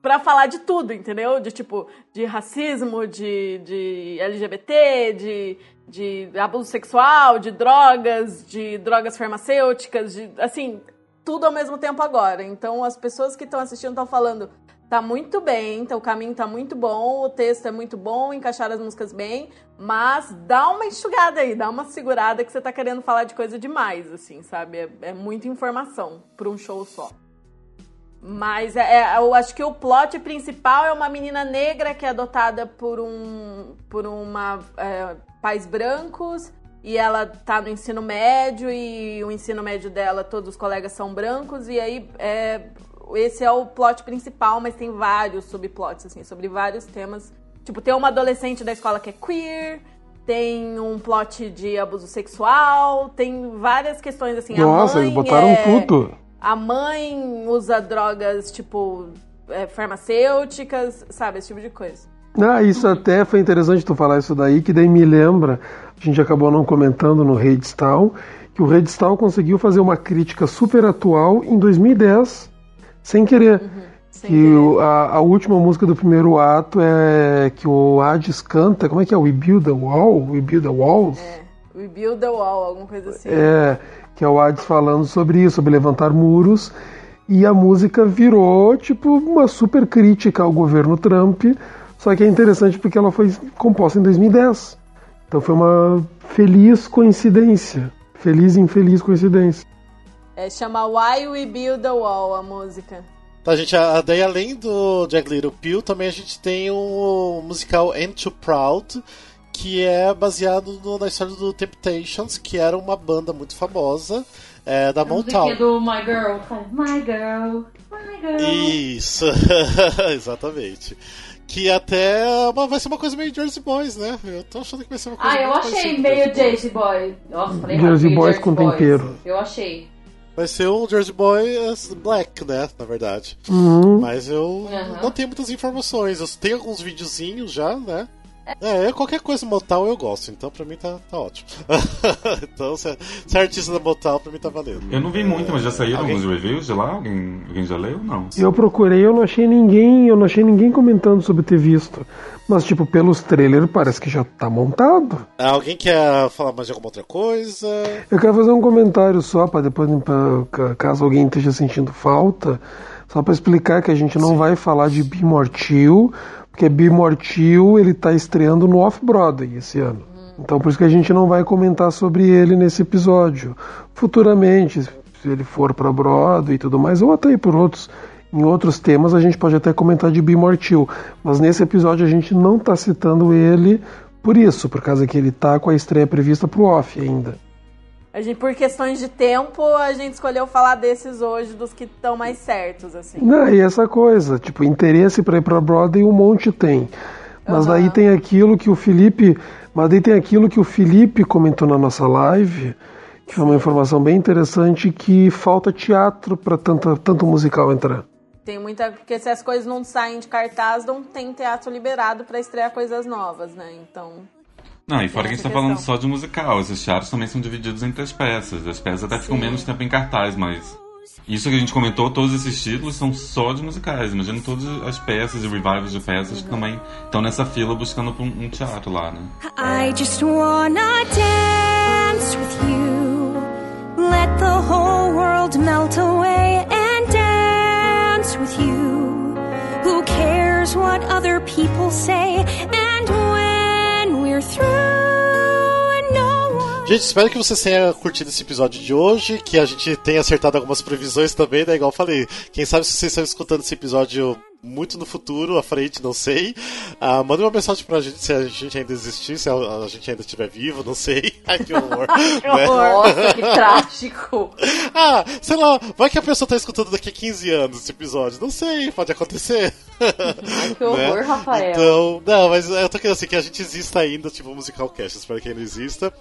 pra falar de tudo, entendeu? De tipo, de racismo, de, de LGBT, de, de abuso sexual, de drogas, de drogas farmacêuticas, de assim, tudo ao mesmo tempo agora. Então as pessoas que estão assistindo estão falando, tá muito bem, então o caminho tá muito bom, o texto é muito bom, encaixaram as músicas bem, mas dá uma enxugada aí, dá uma segurada que você tá querendo falar de coisa demais, assim, sabe? É, é muita informação pra um show só. Mas é, é, eu acho que o plot principal é uma menina negra que é adotada por um por uma é, pais brancos e ela tá no ensino médio e o ensino médio dela todos os colegas são brancos e aí é, esse é o plot principal, mas tem vários subplots assim sobre vários temas. Tipo, tem uma adolescente da escola que é queer, tem um plot de abuso sexual, tem várias questões assim. Nossa, a mãe eles botaram é- tudo. a mãe usa drogas, tipo, é, farmacêuticas, sabe? Esse tipo de coisa. Ah, isso até foi interessante tu falar isso daí, que daí me lembra, a gente acabou não comentando no Redstall, que o Redstall conseguiu fazer uma crítica super atual em 2010, sem querer. que o- a, a última música do primeiro ato é que o Hades canta, como é que é? We Build a Wall? We Build a Walls? We build the wall, alguma coisa assim. É, que é o Hades falando sobre isso, sobre levantar muros. E a música virou, tipo, uma super crítica ao governo Trump. Só que é interessante porque ela foi composta em 2010. Então foi uma feliz coincidência. Feliz e infeliz coincidência. É, chama Why We Build the Wall, a música. Tá, gente, a- daí além do Jack Little Pill, também a gente tem o musical Ain't Too Proud, que é baseado no- na história do Temptations, que era uma banda muito famosa é, da Motown. Musiquinha do My Girl. My Girl, My Girl. Isso, [LAUGHS] exatamente. Que até uma- vai ser uma coisa meio Jersey Boys, né? Eu tô achando que vai ser uma coisa Ah, eu achei meio Jersey Boys. Jersey Boy. Nossa, falei Jersey Boys com tempero. Eu achei. Vai ser um Jersey Boy Black, né? Na verdade. Uhum. Mas eu Aham. não tenho muitas informações. Eu tenho alguns videozinhos já, né? É, eu- qualquer coisa Motal eu gosto, então pra mim tá, tá ótimo. [LAUGHS] então, se é, se é artista da Motal, pra mim tá valendo. Eu não vi muito, mas já saíram Alguém- alguns reviews de lá? Alguém, alguém já leu? Não. Eu procurei, eu não achei ninguém, eu não achei ninguém comentando sobre ter visto. Mas, tipo, pelos trailers parece que já tá montado. Ah, Alguém quer falar mais de alguma outra coisa? Eu quero fazer um comentário só para depois, pra, ca- caso alguém esteja sentindo falta, só para explicar que a gente não vai falar de Bimortil, porque Bimortil ele tá estreando no Off-Broadway esse ano. Então por isso que a gente não vai comentar sobre ele nesse episódio. Futuramente, se ele for para Broadway e tudo mais, ou até por outros em outros temas a gente pode até comentar de Bimortil, mas nesse episódio a gente não tá citando ele por isso, por causa que ele tá com a estreia prevista pro Off ainda. A gente, por questões de tempo, a gente escolheu falar desses hoje, dos que estão mais certos, assim. Não, e essa coisa, tipo, interesse pra ir pra Broadway um monte tem. Mas daí tem aquilo que o Felipe. Mas daí tem aquilo que o Felipe comentou na nossa live, que foi uma informação bem interessante, que falta teatro pra tanta, tanto musical entrar. Tem muita. Porque se as coisas não saem de cartaz, não tem teatro liberado pra estrear coisas novas, né? Então. Não, e fora que a gente tá falando só de musical. Esses teatros também são divididos entre as peças. As peças até ficam Sim. menos tempo em cartaz, mas. Isso que a gente comentou, todos esses títulos são só de musicais. Imagina todas as peças e revivals de peças que também estão nessa fila buscando um teatro lá, né? I just wanna dance with you. Let the whole world melt away and dance with you. Who cares what other people say? And when we're through. Gente, espero que vocês tenham curtido esse episódio de hoje, que a gente tenha acertado algumas previsões também, né? Igual eu falei, quem sabe se vocês estão escutando esse episódio muito no futuro, à frente, não sei. Ah, manda uma mensagem pra gente se a gente ainda existir, se a, gente ainda estiver vivo, não sei. [LAUGHS] Ai, que horror. [LAUGHS] Que né? horror. Nossa, que [LAUGHS] trágico. Ah, sei lá, vai que a pessoa tá escutando daqui a 15 anos esse episódio. Não sei, pode acontecer. Ai, que horror, Né? Rafael. Então, não, mas eu tô querendo assim, que a gente exista ainda, tipo musical cast, espero que ainda exista.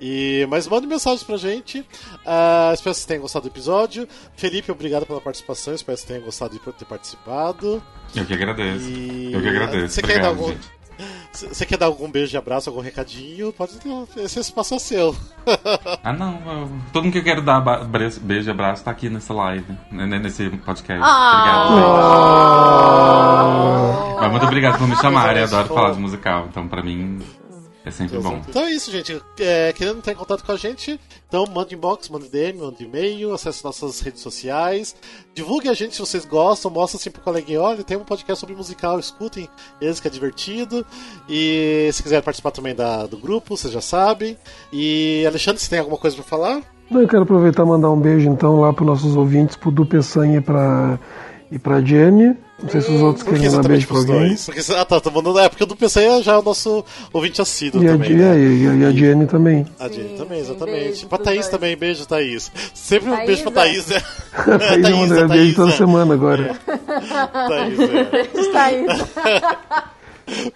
E, mas mande mensagens pra gente. Ah, espero que vocês tenham gostado do episódio. Felipe, obrigado pela participação, espero que vocês tenham gostado de ter participado. Eu que agradeço. E- Eu que agradeço. Você quer, dar Obrigado, algum, gente. Você quer dar algum beijo de abraço, algum recadinho? Pode ter, esse espaço é seu. [LAUGHS] Ah, não. eu- todo mundo que eu quero dar beijo e abraço tá aqui nessa live, né, né, nesse podcast. Ah. Obrigado, gente. Mas muito obrigado por me chamarem. Eu adoro Pô. falar de musical. Então, pra mim, é sempre bom. Então é isso, gente. É, querendo entrar em contato com a gente, então manda inbox, manda DM, manda e-mail, acesse nossas redes sociais. Divulgue a gente se vocês gostam, mostra sempre pro coleguinha, olha, tem um podcast sobre musical, escutem eles que é divertido. E se quiser participar também da, do grupo, vocês já sabem. E Alexandre, você tem alguma coisa pra falar? Eu quero aproveitar e mandar um beijo então lá para nossos ouvintes, pro Du Peçanha e pra, E pra Jenny, não sei se os outros querem dar exatamente beijo pra alguém. Porque, ah, tá, tô mandando. É, porque o do PC já é o nosso ouvinte assíduo E a, também. e, né? a, e a- e a Jenny também. A Jenny também, exatamente. beijo pra Thaís dois. também, beijo, Thaís. Sempre um beijo pra Thaís, né? A [LAUGHS] [LAUGHS] Thaís Thaísa, manda beijo toda Thaísa. semana agora. [LAUGHS] Thaís, é. Aí.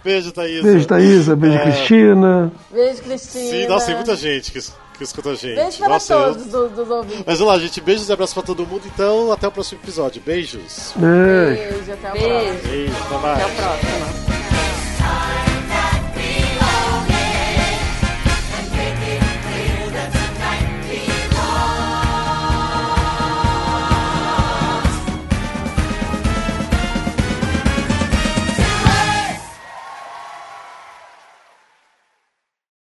Beijo, Thaís. Beijo, Thaísa. Beijo, É. Cristina. Beijo, Cristina. Sim, nossa, tem muita gente que, que escuta a gente. Beijo para nossa, eu- todos dos, dos ouvintes. Mas vamos lá, gente. Beijos e abraços pra todo mundo. Então, até o próximo episódio. Beijos. É. Beijo, até o Beijo. próximo. Beijo, até mais. Até o próximo.